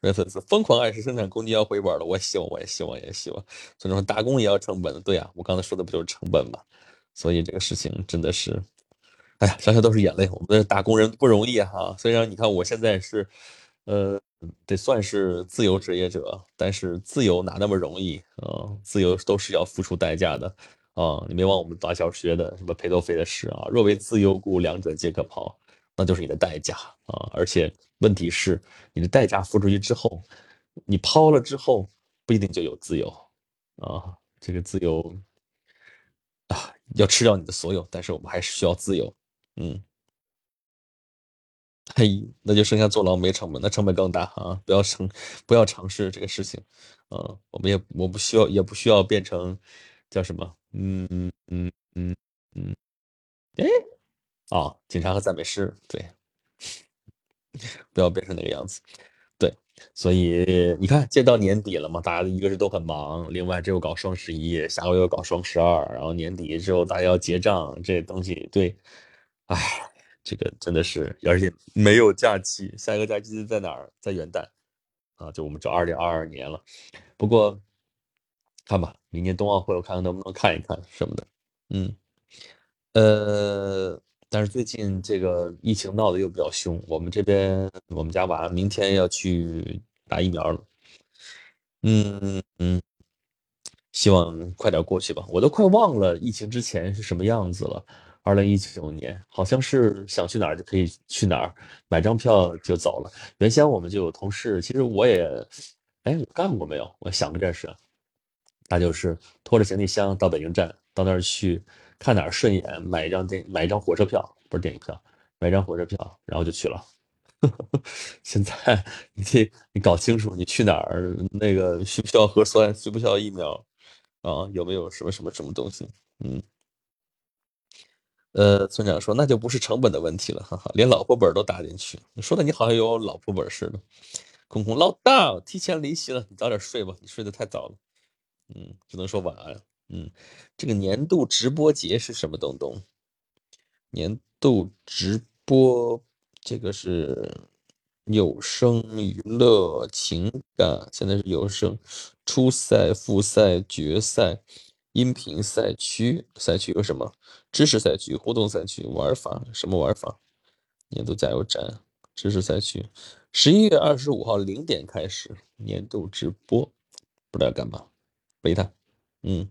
有粉丝疯狂暗示生产工具要回本了，我也希望，我也希望，也希望。所以说打工也要成本的，对呀，我刚才说的不就是成本吗？所以这个事情真的是。哎呀，想想都是眼泪。我们的打工人不容易哈。虽然你看我现在是，呃，得算是自由职业者，但是自由哪那么容易啊？自由都是要付出代价的啊！你别忘我们大小学的什么裴多菲的诗啊，“若为自由故，两者皆可抛”，那就是你的代价啊！而且问题是，你的代价付出去之后，你抛了之后不一定就有自由啊！这个自由啊，要吃掉你的所有，但是我们还是需要自由。嗯，嘿，那就剩下坐牢没成本，那成本更大啊！不要尝，不要尝试这个事情，啊，我们也我不需要，也不需要变成叫什么，嗯嗯嗯嗯。嗯，哎，哦，警察和赞美诗，对，[LAUGHS] 不要变成那个样子，对，所以你看，这到年底了嘛，大家一个是都很忙，另外这又搞双十一，下个月又搞双十二，然后年底之后大家要结账，这东西对。哎，这个真的是，而且没有假期，下一个假期在哪儿？在元旦啊，就我们这二零二二年了。不过看吧，明年冬奥会我看看能不能看一看什么的。嗯，呃，但是最近这个疫情闹得又比较凶，我们这边我们家娃明天要去打疫苗了，嗯嗯，希望快点过去吧。我都快忘了疫情之前是什么样子了。二零一九年好像是想去哪儿就可以去哪儿，买张票就走了。原先我们就有同事，其实我也，哎，我干过没有？我想过这事，那就是拖着行李箱到北京站，到那儿去看哪儿顺眼，买一张电买一张火车票，不是电影票，买一张火车票，然后就去了。[LAUGHS] 现在你你搞清楚，你去哪儿，那个需不需要核酸，需不需要疫苗啊？有没有什么什么什么东西？嗯。呃，村长说那就不是成本的问题了，哈哈，连老婆本都打进去，你说的你好像有老婆本似的。空空老大提前离席了，你早点睡吧，你睡得太早了。嗯，只能说晚安。嗯，这个年度直播节是什么东东？年度直播这个是有声娱乐情感，现在是有声初赛、复赛、决赛。音频赛区，赛区有什么？知识赛区、互动赛区、玩法什么玩法？年度加油站，知识赛区，十一月二十五号零点开始年度直播，不知道干嘛，背它，嗯，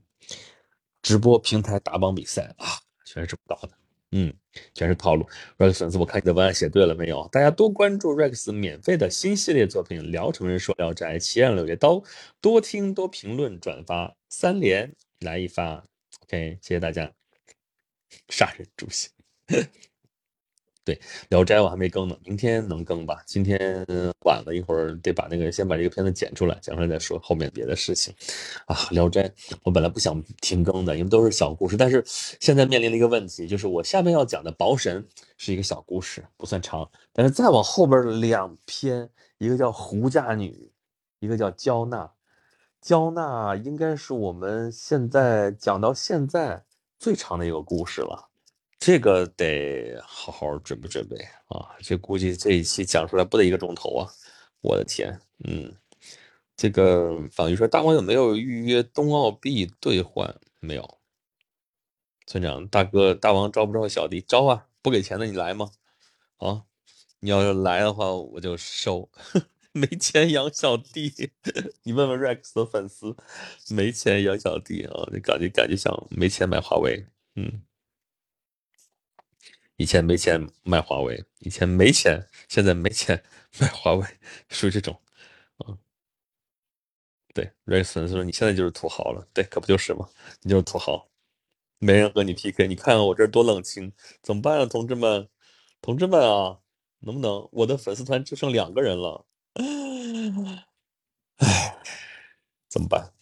直播平台打榜比赛啊，全是这么搞的，嗯，全是套路。Rex 粉丝，我看你的文案写对了没有？大家多关注 Rex 免费的新系列作品《聊城人说聊斋》《奇案柳叶刀》，多听多评论转发三连。来一发，OK，谢谢大家。杀人诛心，[LAUGHS] 对，聊斋我还没更呢，明天能更吧？今天晚了一会儿，得把那个先把这个片子剪出来，剪出来再说后面别的事情。啊，聊斋，我本来不想停更的，因为都是小故事，但是现在面临了一个问题，就是我下面要讲的《薄神》是一个小故事，不算长，但是再往后边两篇，一个叫《胡家女》，一个叫《娇娜》。交纳应该是我们现在讲到现在最长的一个故事了，这个得好好准备准备啊！这估计这一期讲出来不得一个钟头啊！我的天，嗯，这个方宇说大王有没有预约冬奥币兑换？没有。村长大哥，大王招不招小弟？招啊！不给钱的你来吗？啊，你要是来的话，我就收。没钱养小弟，[LAUGHS] 你问问 Rex 的粉丝，没钱养小弟啊？你感觉感觉像没钱买华为，嗯，以前没钱买华为，以前没钱，现在没钱买华为，属于这种，啊，对，Rex 粉丝说你现在就是土豪了，对，可不就是吗？你就是土豪，没人和你 PK，你看看我这多冷清，怎么办啊，同志们，同志们啊，能不能？我的粉丝团就剩两个人了。唉，怎么办？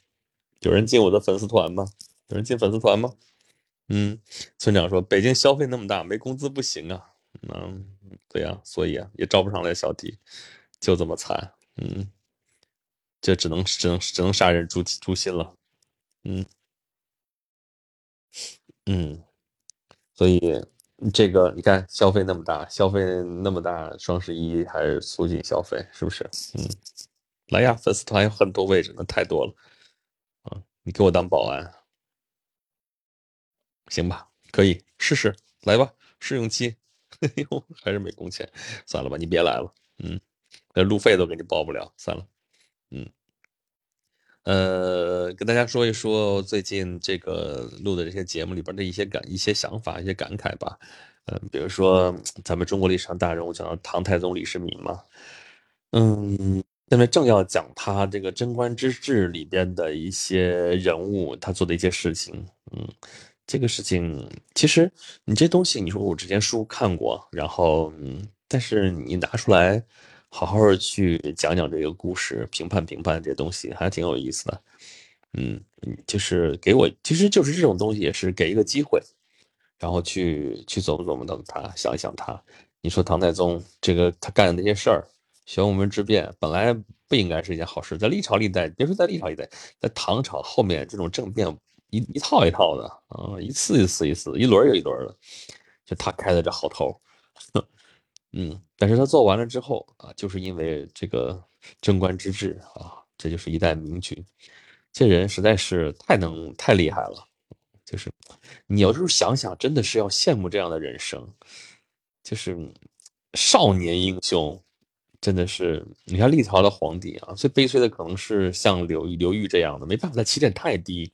有人进我的粉丝团吗？有人进粉丝团吗？嗯，村长说北京消费那么大，没工资不行啊。嗯，对呀，所以啊，也招不上来小弟，就这么惨。嗯，这只能只能只能杀人诛诛心了。嗯嗯，所以。这个你看，消费那么大，消费那么大，双十一还是促进消费，是不是？嗯，来呀，粉丝团有很多位置，那太多了啊！你给我当保安，行吧？可以试试，来吧，试用期。哎呦，还是没工钱，算了吧，你别来了。嗯，那路费都给你报不了，算了。呃，跟大家说一说最近这个录的这些节目里边的一些感、一些想法、一些感慨吧。呃，比如说咱们中国历史上大人物讲到唐太宗李世民嘛，嗯，现在正要讲他这个贞观之治里边的一些人物，他做的一些事情。嗯，这个事情其实你这东西，你说我之前书看过，然后嗯，但是你拿出来。好好去讲讲这个故事，评判评判这东西，还挺有意思的。嗯，就是给我，其实就是这种东西，也是给一个机会，然后去去琢磨琢磨他，想一想他。你说唐太宗这个他干的那些事儿，玄武门之变本来不应该是一件好事，在历朝历代，别说在历朝历代，在唐朝后面这种政变一一套一套的啊，一次一次一次，一轮又一轮的，就他开的这好头。嗯，但是他做完了之后啊，就是因为这个贞观之治啊，这就是一代明君。这人实在是太能太厉害了，就是你有时候想想，真的是要羡慕这样的人生，就是少年英雄，真的是你看历朝的皇帝啊，最悲催的可能是像刘刘裕这样的，没办法，他起点太低，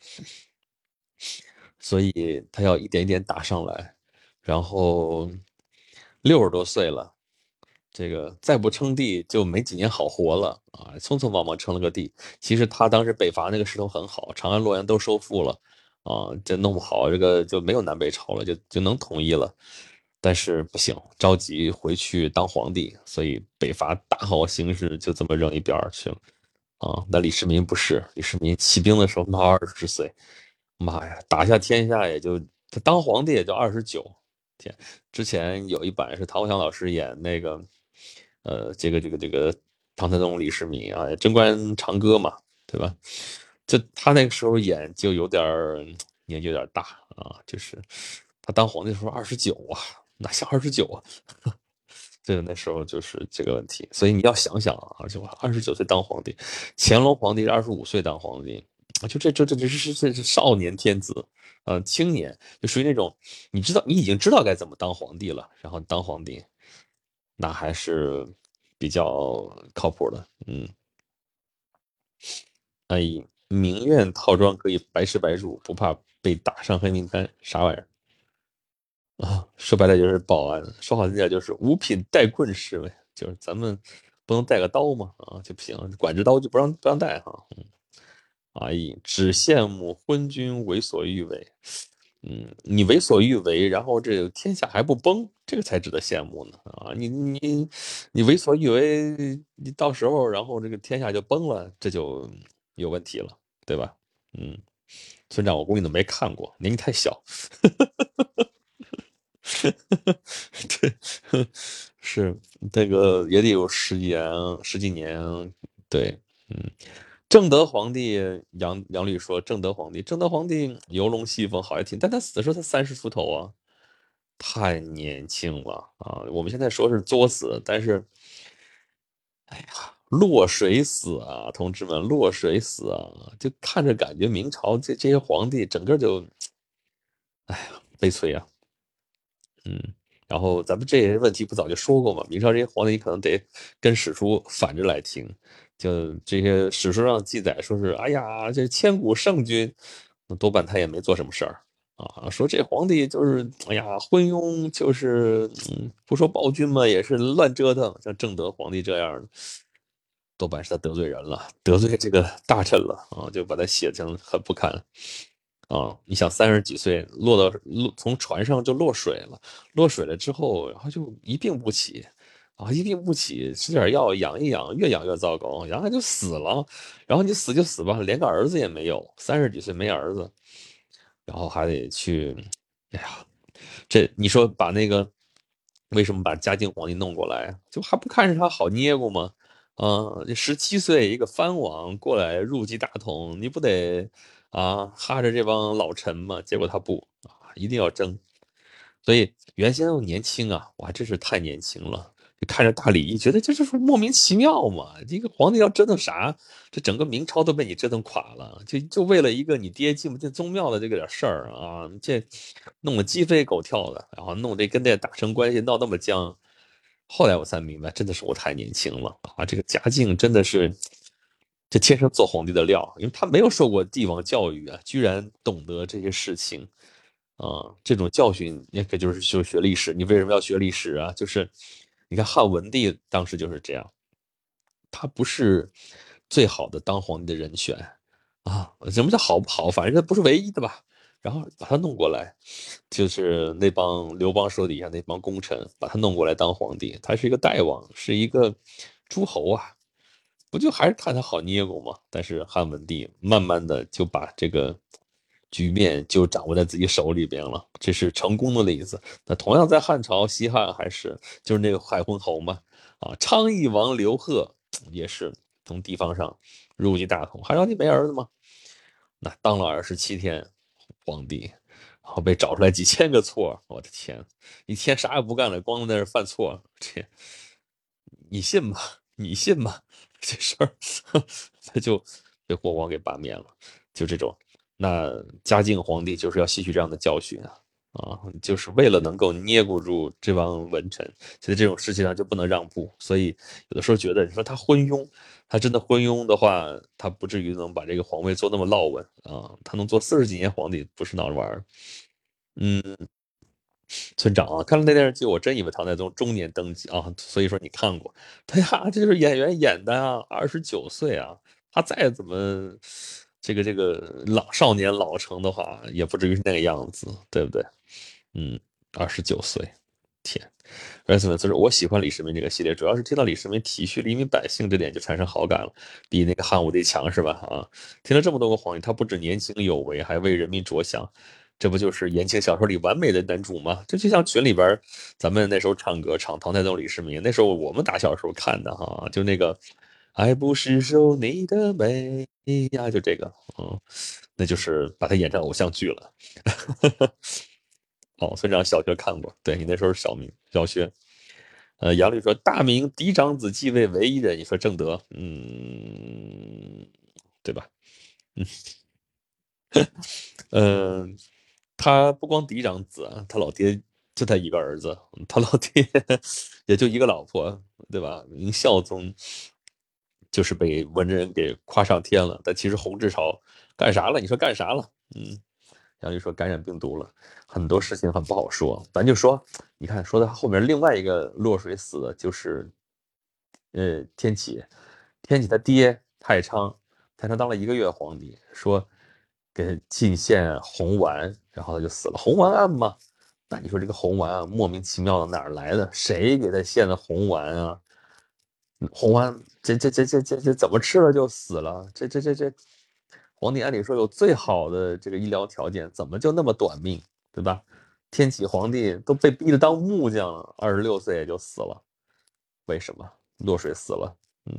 所以他要一点一点打上来，然后六十多岁了。这个再不称帝就没几年好活了啊！匆匆忙忙称了个帝。其实他当时北伐那个势头很好，长安、洛阳都收复了啊，这弄不好这个就没有南北朝了，就就能统一了。但是不行，着急回去当皇帝，所以北伐大好形势就这么扔一边去了啊。那李世民不是，李世民起兵的时候才二十岁，妈呀，打下天下也就他当皇帝也就二十九天。之前有一版是陶翔老师演那个。呃，这个这个这个唐太宗李世民啊，贞观长歌嘛，对吧？就他那个时候演就有点儿年纪有点大啊，就是他当皇帝的时候二十九啊，哪像二十九啊？[LAUGHS] 对，那时候就是这个问题。所以你要想想啊，就二十九岁当皇帝，乾隆皇帝是二十五岁当皇帝啊，就这这这这是这是少年天子，呃，青年就属于那种你知道你已经知道该怎么当皇帝了，然后当皇帝。那还是比较靠谱的，嗯。哎，名苑套装可以白吃白住，不怕被打上黑名单，啥玩意儿？啊，说白了就是保安，说好听点就是五品带棍侍卫，就是咱们不能带个刀吗？啊，就不行，管制刀就不让不让带哈。嗯，哎，只羡慕昏君为所欲为。嗯，你为所欲为，然后这天下还不崩，这个才值得羡慕呢啊！你你你为所欲为，你到时候然后这个天下就崩了，这就有问题了，对吧？嗯，村长，我估计都没看过，年纪太小。[LAUGHS] 对，[LAUGHS] 是这个也得有十几年，十几年，对，嗯。正德皇帝杨杨律说：“正德皇帝，正德皇帝游龙戏凤，好还挺，但他死的时候他三十出头啊，太年轻了啊！我们现在说是作死，但是，哎呀，落水死啊，同志们，落水死啊！就看着感觉明朝这这些皇帝整个就，哎呀，悲催啊，嗯。”然后咱们这些问题不早就说过吗？明朝这些皇帝可能得跟史书反着来听，就这些史书上记载说是，哎呀，这千古圣君，多半他也没做什么事儿啊。说这皇帝就是，哎呀，昏庸，就是不说暴君嘛，也是乱折腾。像正德皇帝这样的，多半是他得罪人了，得罪这个大臣了啊，就把他写成很不堪。啊，你想三十几岁落到落从船上就落水了，落水了之后，然后就一病不起，啊，一病不起，吃点药养一养，越养越糟糕，然后就死了。然后你死就死吧，连个儿子也没有，三十几岁没儿子，然后还得去，哎呀，这你说把那个为什么把嘉靖皇帝弄过来，就还不看着他好捏咕吗？啊，这十七岁一个藩王过来入继大统，你不得？啊，哈着这帮老臣嘛，结果他不啊，一定要争。所以原先又年轻啊，哇，真是太年轻了。看着大礼，觉得这就是莫名其妙嘛。一个皇帝要折腾啥？这整个明朝都被你折腾垮了，就就为了一个你爹进不进宗庙的这个点事儿啊，这弄得鸡飞狗跳的，然后弄这跟这大臣关系闹那么僵。后来我才明白，真的是我太年轻了啊！这个嘉靖真的是。这天生做皇帝的料，因为他没有受过帝王教育啊，居然懂得这些事情，啊，这种教训，也可就是就学历史。你为什么要学历史啊？就是你看汉文帝当时就是这样，他不是最好的当皇帝的人选啊。什么叫好不好？反正他不是唯一的吧。然后把他弄过来，就是那帮刘邦手底下那帮功臣把他弄过来当皇帝。他是一个代王，是一个诸侯啊。不就还是看他好捏咕吗？但是汉文帝慢慢的就把这个局面就掌握在自己手里边了，这是成功的例子。那同样在汉朝，西汉还是就是那个海昏侯嘛，啊，昌邑王刘贺也是从地方上入继大统。汉昭帝没儿子吗？那当了二十七天皇帝，然后被找出来几千个错，我的天，一天啥也不干了，光在那犯错，这你信吗？你信吗？[LAUGHS] 这事儿 [LAUGHS] 他就被国王给罢免了，就这种那嘉靖皇帝就是要吸取这样的教训啊啊，就是为了能够捏不住这帮文臣，在这种事情上就不能让步。所以有的时候觉得，你说他昏庸，他真的昏庸的话，他不至于能把这个皇位做那么落稳啊。他能做四十几年皇帝，不是闹着玩儿。嗯，村长啊，看了那电视剧，我真以为唐太宗中年登基啊。所以说你看过，[LAUGHS] 对呀，这就是演员演的啊，二十九岁啊，他再怎么。这个这个老少年老成的话，也不至于是那个样子，对不对？嗯，二十九岁，天！而且就是我喜欢李世民这个系列，主要是听到李世民体恤黎民百姓这点就产生好感了，比那个汉武帝强是吧？啊，听了这么多个皇帝，他不止年轻有为，还为人民着想，这不就是言情小说里完美的男主吗？这就像群里边咱们那时候唱歌唱唐太宗李世民，那时候我们打小时候看的哈，就那个。爱不释手你的美呀，就这个，嗯，那就是把他演成偶像剧了。[LAUGHS] 哦，村长小学看过，对你那时候小明小学。呃，杨律说大明嫡长子继位唯一人，你说正德，嗯，对吧？嗯，[LAUGHS] 嗯，他不光嫡长子，他老爹就他一个儿子，他老爹 [LAUGHS] 也就一个老婆，对吧？明孝宗。就是被文人给夸上天了，但其实洪志朝干啥了？你说干啥了？嗯，杨律说感染病毒了，很多事情很不好说。咱就说，你看说到后面另外一个落水死的就是，呃，天启，天启他爹太昌，太昌当了一个月皇帝，说给进献红丸，然后他就死了。红丸案嘛，那你说这个红丸啊，莫名其妙的哪儿来的？谁给他献的红丸啊？红丸，这这这这这这怎么吃了就死了？这这这这，皇帝按理说有最好的这个医疗条件，怎么就那么短命，对吧？天启皇帝都被逼得当木匠了，二十六岁也就死了，为什么落水死了？嗯，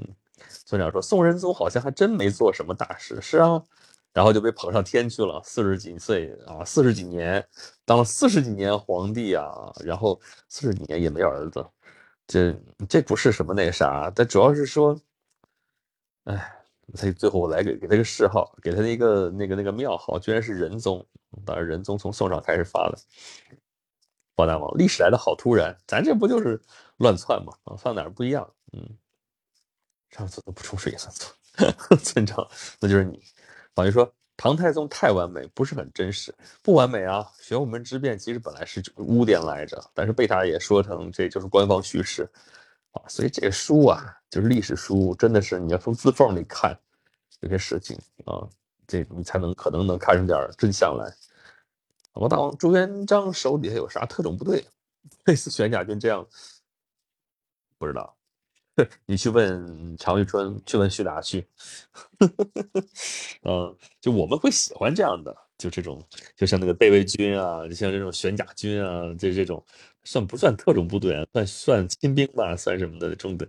村长说宋仁宗好像还真没做什么大事，是啊，然后就被捧上天去了，四十几岁啊，四十几年当了四十几年皇帝啊，然后四十几年也没儿子。这这不是什么那啥，但主要是说，哎，他最后我来给给他个谥号，给他一个那个那个庙号，居然是仁宗。当然，仁宗从宋朝开始发的。包大王，历史来的好突然，咱这不就是乱窜吗？啊，放哪儿不一样？嗯，上次都不冲水也算错，[LAUGHS] 村长，那就是你。等于说。唐太宗太完美，不是很真实，不完美啊！玄武门之变其实本来是污点来着，但是被他也说成这就是官方叙事啊，所以这个书啊，就是历史书，真的是你要从字缝里看有些事情啊，这你才能可能能看出点真相来。王大王朱元璋手底下有啥特种部队，[LAUGHS] 类似玄甲军这样，不知道。[LAUGHS] 你去问常玉春，去问徐达去。[LAUGHS] 嗯，就我们会喜欢这样的，就这种，就像那个贝卫军啊，就像这种玄甲军啊，这这种算不算特种部队啊？算算亲兵吧，算什么的中队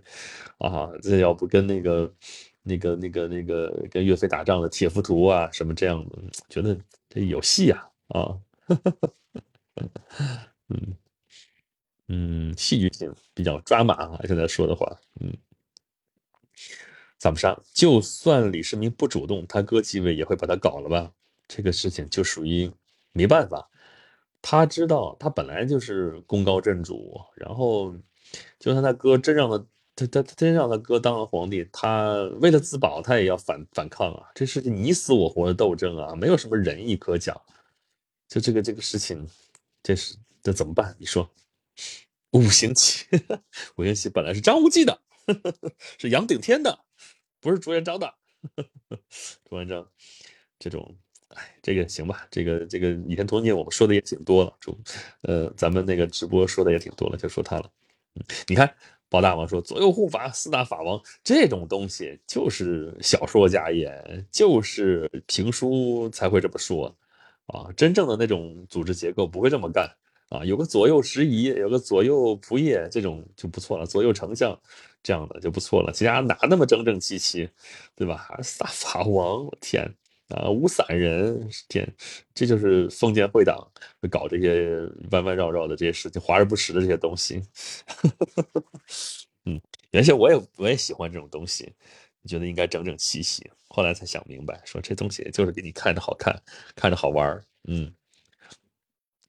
啊？这要不跟那个那个那个那个跟岳飞打仗的铁浮屠啊什么这样的，觉得这有戏啊啊！[LAUGHS] 嗯。嗯，戏剧性比较抓马啊！现在说的话，嗯，咋不上？就算李世民不主动，他哥继位也会把他搞了吧？这个事情就属于没办法。他知道他本来就是功高震主，然后就算他哥真让他他他真让他哥当了皇帝，他为了自保，他也要反反抗啊！这是你死我活的斗争啊，没有什么仁义可讲。就这个这个事情，这是这怎么办？你说？五行旗，[LAUGHS] 五行旗本来是张无忌的，[LAUGHS] 是杨顶天的，不是朱元璋的。[LAUGHS] 朱元璋这种，哎，这个行吧，这个这个《倚天屠龙记》我们说的也挺多了，主，呃，咱们那个直播说的也挺多了，就说他了。你看，包大王说左右护法四大法王这种东西，就是小说家演，就是评书才会这么说啊，真正的那种组织结构不会这么干。啊，有个左右拾遗，有个左右仆射，这种就不错了。左右丞相这样的就不错了。其他哪那么整整齐齐，对吧？撒法王，天啊！五散人，天，这就是封建会党搞这些弯弯绕绕的这些事情，华而不实的这些东西。[LAUGHS] 嗯，原先我也我也喜欢这种东西，觉得应该整整齐齐。后来才想明白，说这东西就是给你看着好看，看着好玩儿，嗯。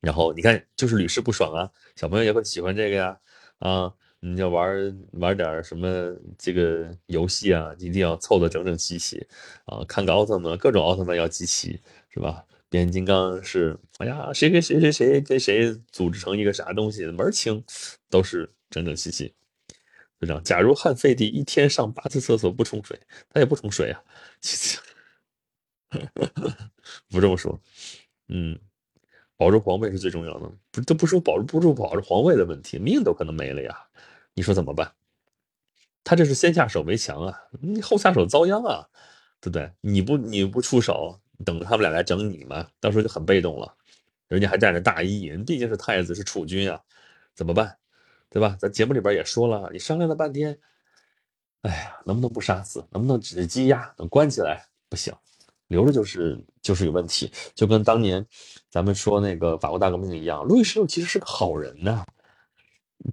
然后你看，就是屡试不爽啊，小朋友也会喜欢这个呀，啊，你要玩玩点什么这个游戏啊，一定要凑得整整齐齐啊。看个奥特曼，各种奥特曼要集齐，是吧？变形金刚是，哎呀，谁跟谁谁谁跟谁组织成一个啥东西，门清，都是整整齐齐。就这样，假如汉废帝一天上八次厕所不冲水，他也不冲水啊。其实 [LAUGHS] 不这么说，嗯。保住皇位是最重要的，不都不说保住不住保住皇位的问题，命都可能没了呀！你说怎么办？他这是先下手为强啊，你后下手遭殃啊，对不对？你不你不出手，等着他们俩来整你嘛，到时候就很被动了。人家还占着大义，人毕竟是太子是储君啊，怎么办？对吧？咱节目里边也说了，你商量了半天，哎呀，能不能不杀死？能不能只是羁押？能关起来？不行。留着就是就是有问题，就跟当年咱们说那个法国大革命一样，路易十六其实是个好人呐，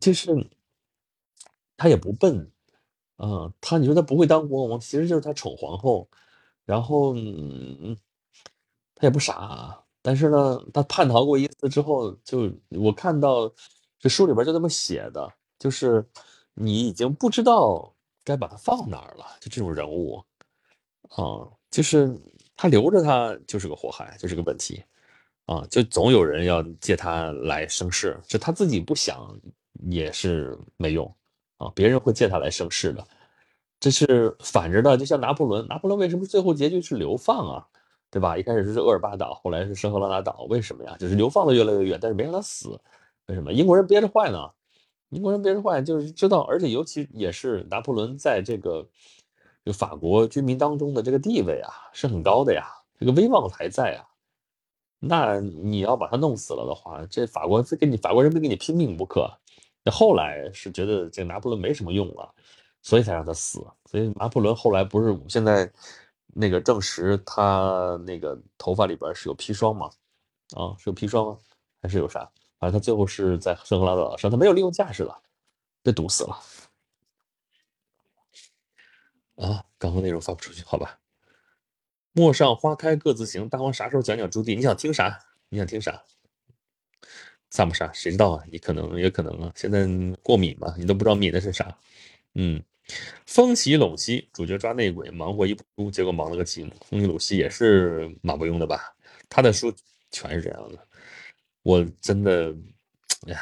就是他也不笨，啊，他你说他不会当国王，其实就是他宠皇后，然后嗯，他也不傻，但是呢，他叛逃过一次之后，就我看到这书里边就这么写的，就是你已经不知道该把他放哪儿了，就这种人物，啊，就是。他留着他就是个祸害，就是个问题，啊，就总有人要借他来生事，就他自己不想也是没用，啊，别人会借他来生事的，这是反着的，就像拿破仑，拿破仑为什么最后结局是流放啊？对吧？一开始是厄尔巴岛，后来是圣赫勒拿岛，为什么呀？就是流放的越来越远，但是没让他死，为什么？英国人憋着坏呢，英国人憋着坏就是知道，而且尤其也是拿破仑在这个。就法国居民当中的这个地位啊，是很高的呀，这个威望还在啊。那你要把他弄死了的话，这法国非跟你法国人非跟你拼命不可。那后来是觉得这拿破仑没什么用了，所以才让他死。所以拿破仑后来不是现在那个证实他那个头发里边是有砒霜吗？啊，是有砒霜吗？还是有啥？反正他最后是在圣赫拉岛上，他没有利用价值了，被毒死了。啊，刚刚内容发不出去，好吧。陌上花开各自行，大王啥时候讲讲朱棣？你想听啥？你想听啥？萨姆啥，谁知道啊？你可能也可能啊。现在过敏嘛，你都不知道敏的是啥。嗯，风起陇西，主角抓内鬼，忙活一部书，结果忙了个寂寞。风起陇西也是马伯庸的吧？他的书全是这样的。我真的，哎呀，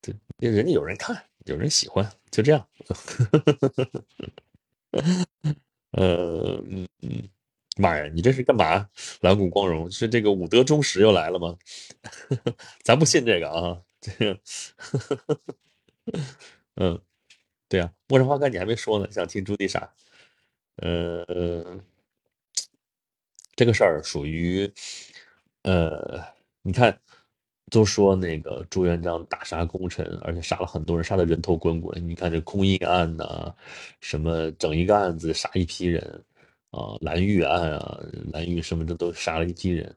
对，人家有人看，有人喜欢，就这样。[LAUGHS] 呃，嗯嗯，妈呀，你这是干嘛？蓝谷光荣是这个武德忠实又来了吗？[LAUGHS] 咱不信这个啊，这个，[LAUGHS] 嗯，对啊，陌上花开你还没说呢，想听朱棣啥？呃，这个事儿属于，呃，你看。都说那个朱元璋大杀功臣，而且杀了很多人，杀的人头滚滚。你看这空印案呐，什么整一个案子杀一批人啊，蓝玉案啊，蓝玉什么的都杀了一批人，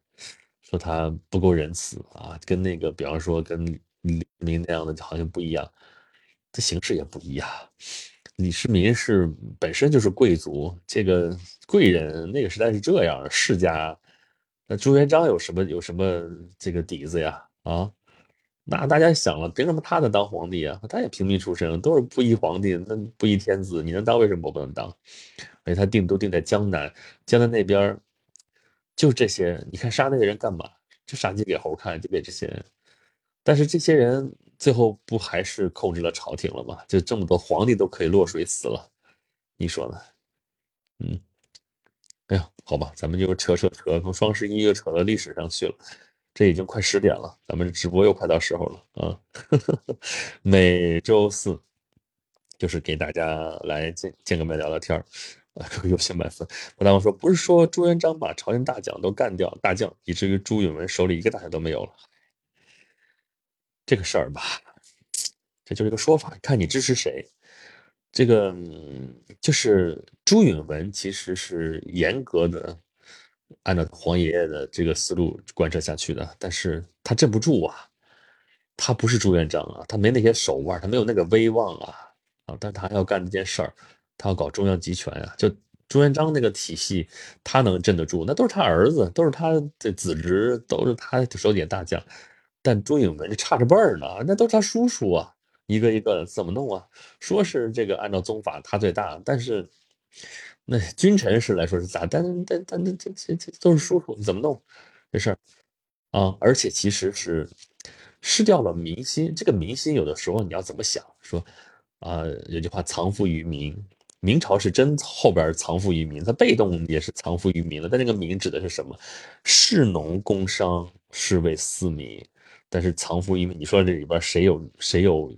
说他不够仁慈啊，跟那个比方说跟李世民那样的好像不一样，这形式也不一样。李世民是本身就是贵族，这个贵人那个时代是这样世家，那朱元璋有什么有什么这个底子呀？啊，那大家想了，凭什么他能当皇帝啊？他也平民出身，都是布衣皇帝，那布衣天子，你能当？为什么我不能当？而且他定都定在江南，江南那边就这些。你看杀那个人干嘛？就杀鸡给猴看，就给这些人。但是这些人最后不还是控制了朝廷了吗？就这么多皇帝都可以落水死了，你说呢？嗯，哎呀，好吧，咱们就扯扯扯，从双十一又扯到历史上去了。这已经快十点了，咱们直播又快到时候了啊呵呵！[LAUGHS] 每周四就是给大家来见见个面聊聊天儿。啊，[LAUGHS] 有些满分。我大王说，不是说朱元璋把朝廷大将都干掉，大将以至于朱允文手里一个大将都没有了。这个事儿吧，这就是一个说法，看你支持谁。这个就是朱允文其实是严格的。按照黄爷爷的这个思路贯彻下去的，但是他镇不住啊，他不是朱元璋啊，他没那些手腕，他没有那个威望啊，啊，但他要干这件事儿，他要搞中央集权啊，就朱元璋那个体系，他能镇得住，那都是他儿子，都是他的子侄，都是他手底下大将。但朱允炆差着辈儿呢，那都是他叔叔啊，一个一个怎么弄啊？说是这个按照宗法他最大，但是那君臣是来说是咋？但但但但这这这都是叔叔，怎么弄这事儿啊？而且其实是失掉了民心，这个民心有的时候你要怎么想？说啊，有句话藏富于民。明朝是真后边藏富于民，它被动也是藏富于民了。但这个民指的是什么？士农工商是为四民，但是藏富于民。你说这里边谁有谁有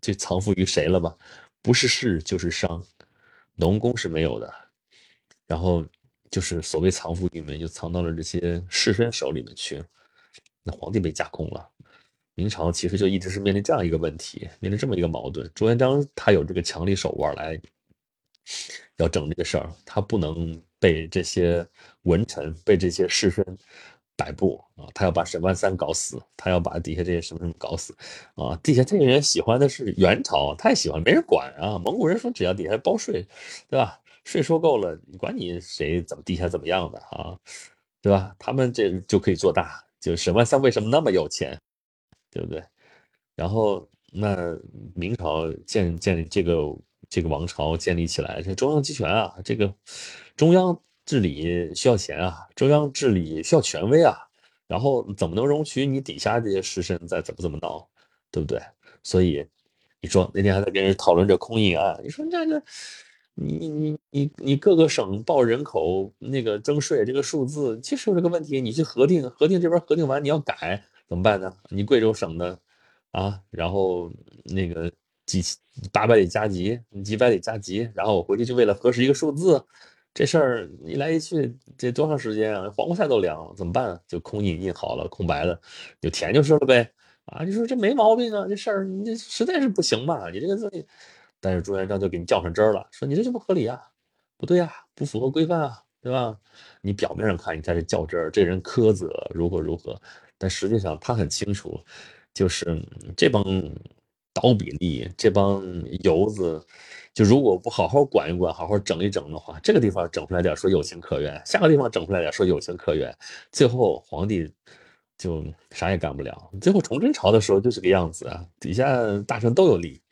就藏富于谁了吧？不是士就是商，农工是没有的。然后就是所谓藏富于民，就藏到了这些士绅手里面去。那皇帝被架空了。明朝其实就一直是面临这样一个问题，面临这么一个矛盾。朱元璋他有这个强力手腕来。要整这个事儿，他不能被这些文臣、被这些士绅摆布啊！他要把沈万三搞死，他要把底下这些什么什么搞死啊！底下这些人喜欢的是元朝，太喜欢，没人管啊！蒙古人说只要底下包税，对吧？税收够了，你管你谁怎么地下怎么样的啊，对吧？他们这就可以做大。就沈万三为什么那么有钱，对不对？然后那明朝建建立这个。这个王朝建立起来，这中央集权啊，这个中央治理需要钱啊，中央治理需要权威啊，然后怎么能容许你底下这些士绅再怎么怎么闹，对不对？所以你说那天还在跟人讨论这空印案，你说这个你你你你各个省报人口那个征税这个数字，其实有这个问题，你去核定，核定这边核定完你要改怎么办呢？你贵州省的啊，然后那个。几八百里加急，几百里加急，然后我回去就为了核实一个数字，这事儿一来一去，这多长时间啊？黄瓜菜都凉了，怎么办？就空印印好了，空白的就填就是了呗。啊，你说这没毛病啊，这事儿你这实在是不行吧，你这个东西。但是朱元璋就给你较上真儿了，说你这就不合理啊，不对啊，不符合规范啊，对吧？你表面上看你在这较真儿，这人苛责如何如何，但实际上他很清楚，就是这帮。刀比利这帮游子，就如果不好好管一管，好好整一整的话，这个地方整出来点说有情可原，下个地方整出来点说有情可原，最后皇帝就啥也干不了。最后崇祯朝的时候就这个样子啊，底下大臣都有利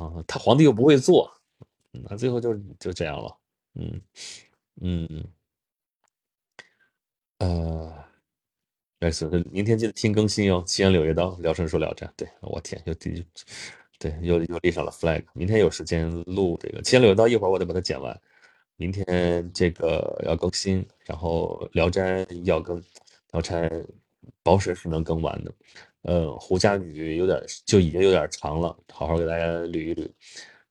啊，他皇帝又不会做，那最后就就这样了。嗯嗯呃。哎，是，明天记得听更新哟。西安柳叶刀，聊城说聊斋。对我天，又第，对，又又立上了 flag。明天有时间录这个西安柳叶刀，一会儿我得把它剪完。明天这个要更新，然后聊斋要更，聊斋保守是能更完的。呃，胡家女有点就已经有点长了，好好给大家捋一捋。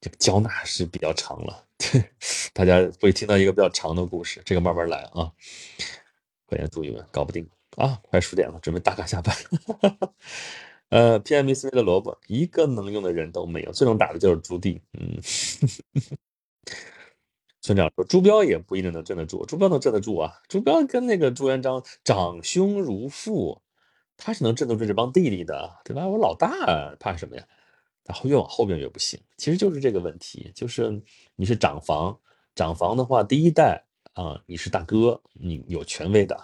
这个焦娜是比较长了，[LAUGHS] 大家会听到一个比较长的故事，这个慢慢来啊。关键注意们，搞不定。啊，快十点了，准备打卡下班。[LAUGHS] 呃，PMC 的萝卜一个能用的人都没有，最能打的就是朱棣。嗯，[LAUGHS] 村长说朱标也不一定能镇得住，朱标能镇得住啊。朱标跟那个朱元璋长兄如父，他是能镇得住这帮弟弟的，对吧？我老大怕什么呀？然后越往后边越不行，其实就是这个问题，就是你是长房，长房的话，第一代啊，你是大哥，你有权威的。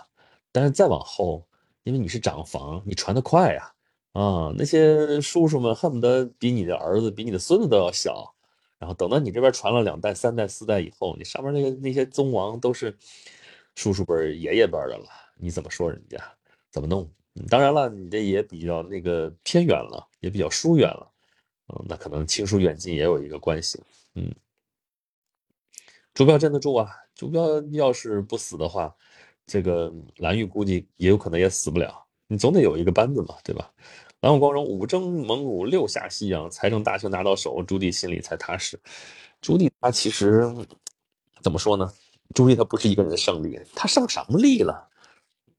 但是再往后，因为你是长房，你传得快呀，啊，那些叔叔们恨不得比你的儿子、比你的孙子都要小。然后等到你这边传了两代、三代、四代以后，你上面那个那些宗王都是叔叔辈、爷爷辈的了，你怎么说人家？怎么弄？当然了，你这也比较那个偏远了，也比较疏远了，嗯，那可能亲疏远近也有一个关系。嗯，朱标镇得住啊，朱标要是不死的话。这个蓝玉估计也有可能也死不了，你总得有一个班子嘛，对吧？蓝武光荣五征蒙古，六下西洋，财政大权拿到手，朱棣心里才踏实。朱棣他其实怎么说呢？朱棣他不是一个人的胜利，他胜什么利了？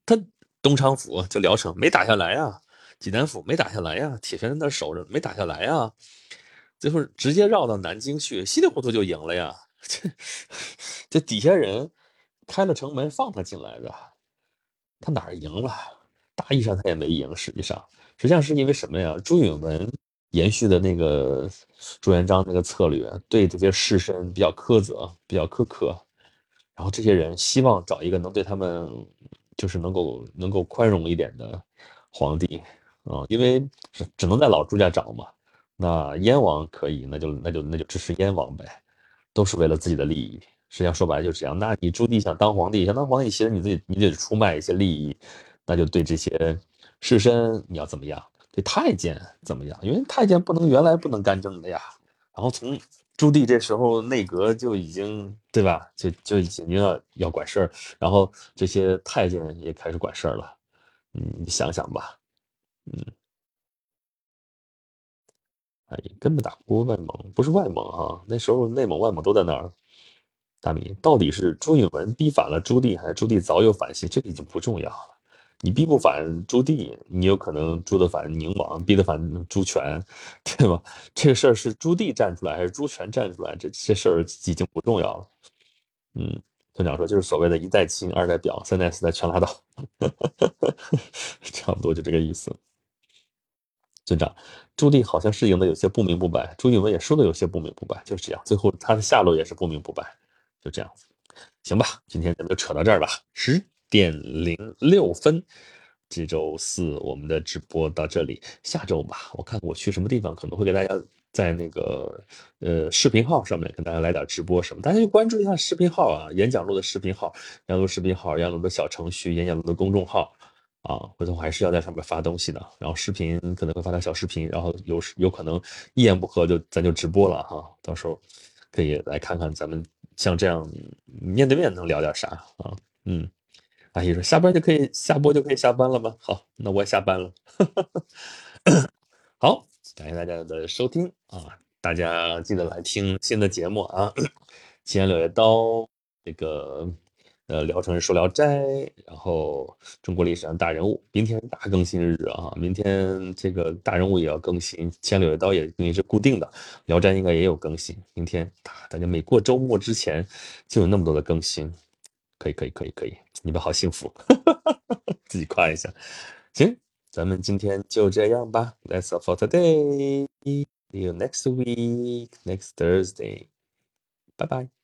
他东昌府就聊城没打下来呀，济南府没打下来呀，铁拳在那守着没打下来呀，最后直接绕到南京去，稀里糊涂就赢了呀。[LAUGHS] 这这底下人。开了城门放他进来的，他哪儿赢了？大意上他也没赢，实际上，实际上是因为什么呀？朱允文延续的那个朱元璋那个策略，对这些士绅比较苛责，比较苛刻。然后这些人希望找一个能对他们就是能够能够宽容一点的皇帝啊，因为只只能在老朱家找嘛。那燕王可以，那就那就那就支持燕王呗，都是为了自己的利益。实际上说白了就是这样。那你朱棣想当皇帝，想当皇帝，其实你自己你得出卖一些利益，那就对这些士绅你要怎么样？对太监怎么样？因为太监不能原来不能干政的呀。然后从朱棣这时候内阁就已经对吧？就就已经要要管事儿，然后这些太监也开始管事儿了。嗯，你想想吧，嗯，哎，根本打不过外蒙，不是外蒙啊，那时候内蒙、外蒙都在那儿。大米到底是朱允炆逼反了朱棣，还是朱棣早有反心？这个已经不重要了。你逼不反朱棣，你有可能诛得反宁王，逼得反朱权，[LAUGHS] 对吧？这个事儿是朱棣站出来，还是朱权站出来？这这事儿已经不重要了。嗯，村长说就是所谓的一代亲，二代表，三代四代全拉倒，[LAUGHS] 差不多就这个意思。村长，朱棣好像是赢得有些不明不白，朱允炆也说的有些不明不白，就是这样，最后他的下落也是不明不白，就这样子。行吧，今天咱们就扯到这儿吧，十点零六分，这周四我们的直播到这里，下周吧，我看我去什么地方，可能会给大家在那个呃视频号上面跟大家来点直播什么，大家就关注一下视频号啊，演讲录的视频号，演讲录视频号，演讲录的小程序，演讲录的公众号啊，回头我还是要在上面发东西的，然后视频可能会发条小视频，然后有有可能一言不合就咱就直播了哈，到时候可以来看看咱们。像这样面对面能聊点啥啊？嗯，阿姨说下班就可以下播就可以下班了吗？好，那我也下班了。[COUGHS] 好，感谢大家的收听啊！大家记得来听新的节目啊，《七言柳叶刀》这个。呃，聊城说聊斋，然后中国历史上大人物，明天大更新日啊，明天这个大人物也要更新，千柳叶刀也肯定是固定的，聊斋应该也有更新，明天大家每过周末之前就有那么多的更新，可以可以可以可以，你们好幸福，自己夸一下，行，咱们今天就这样吧，That's all for today，see you next week, next Thursday，拜拜。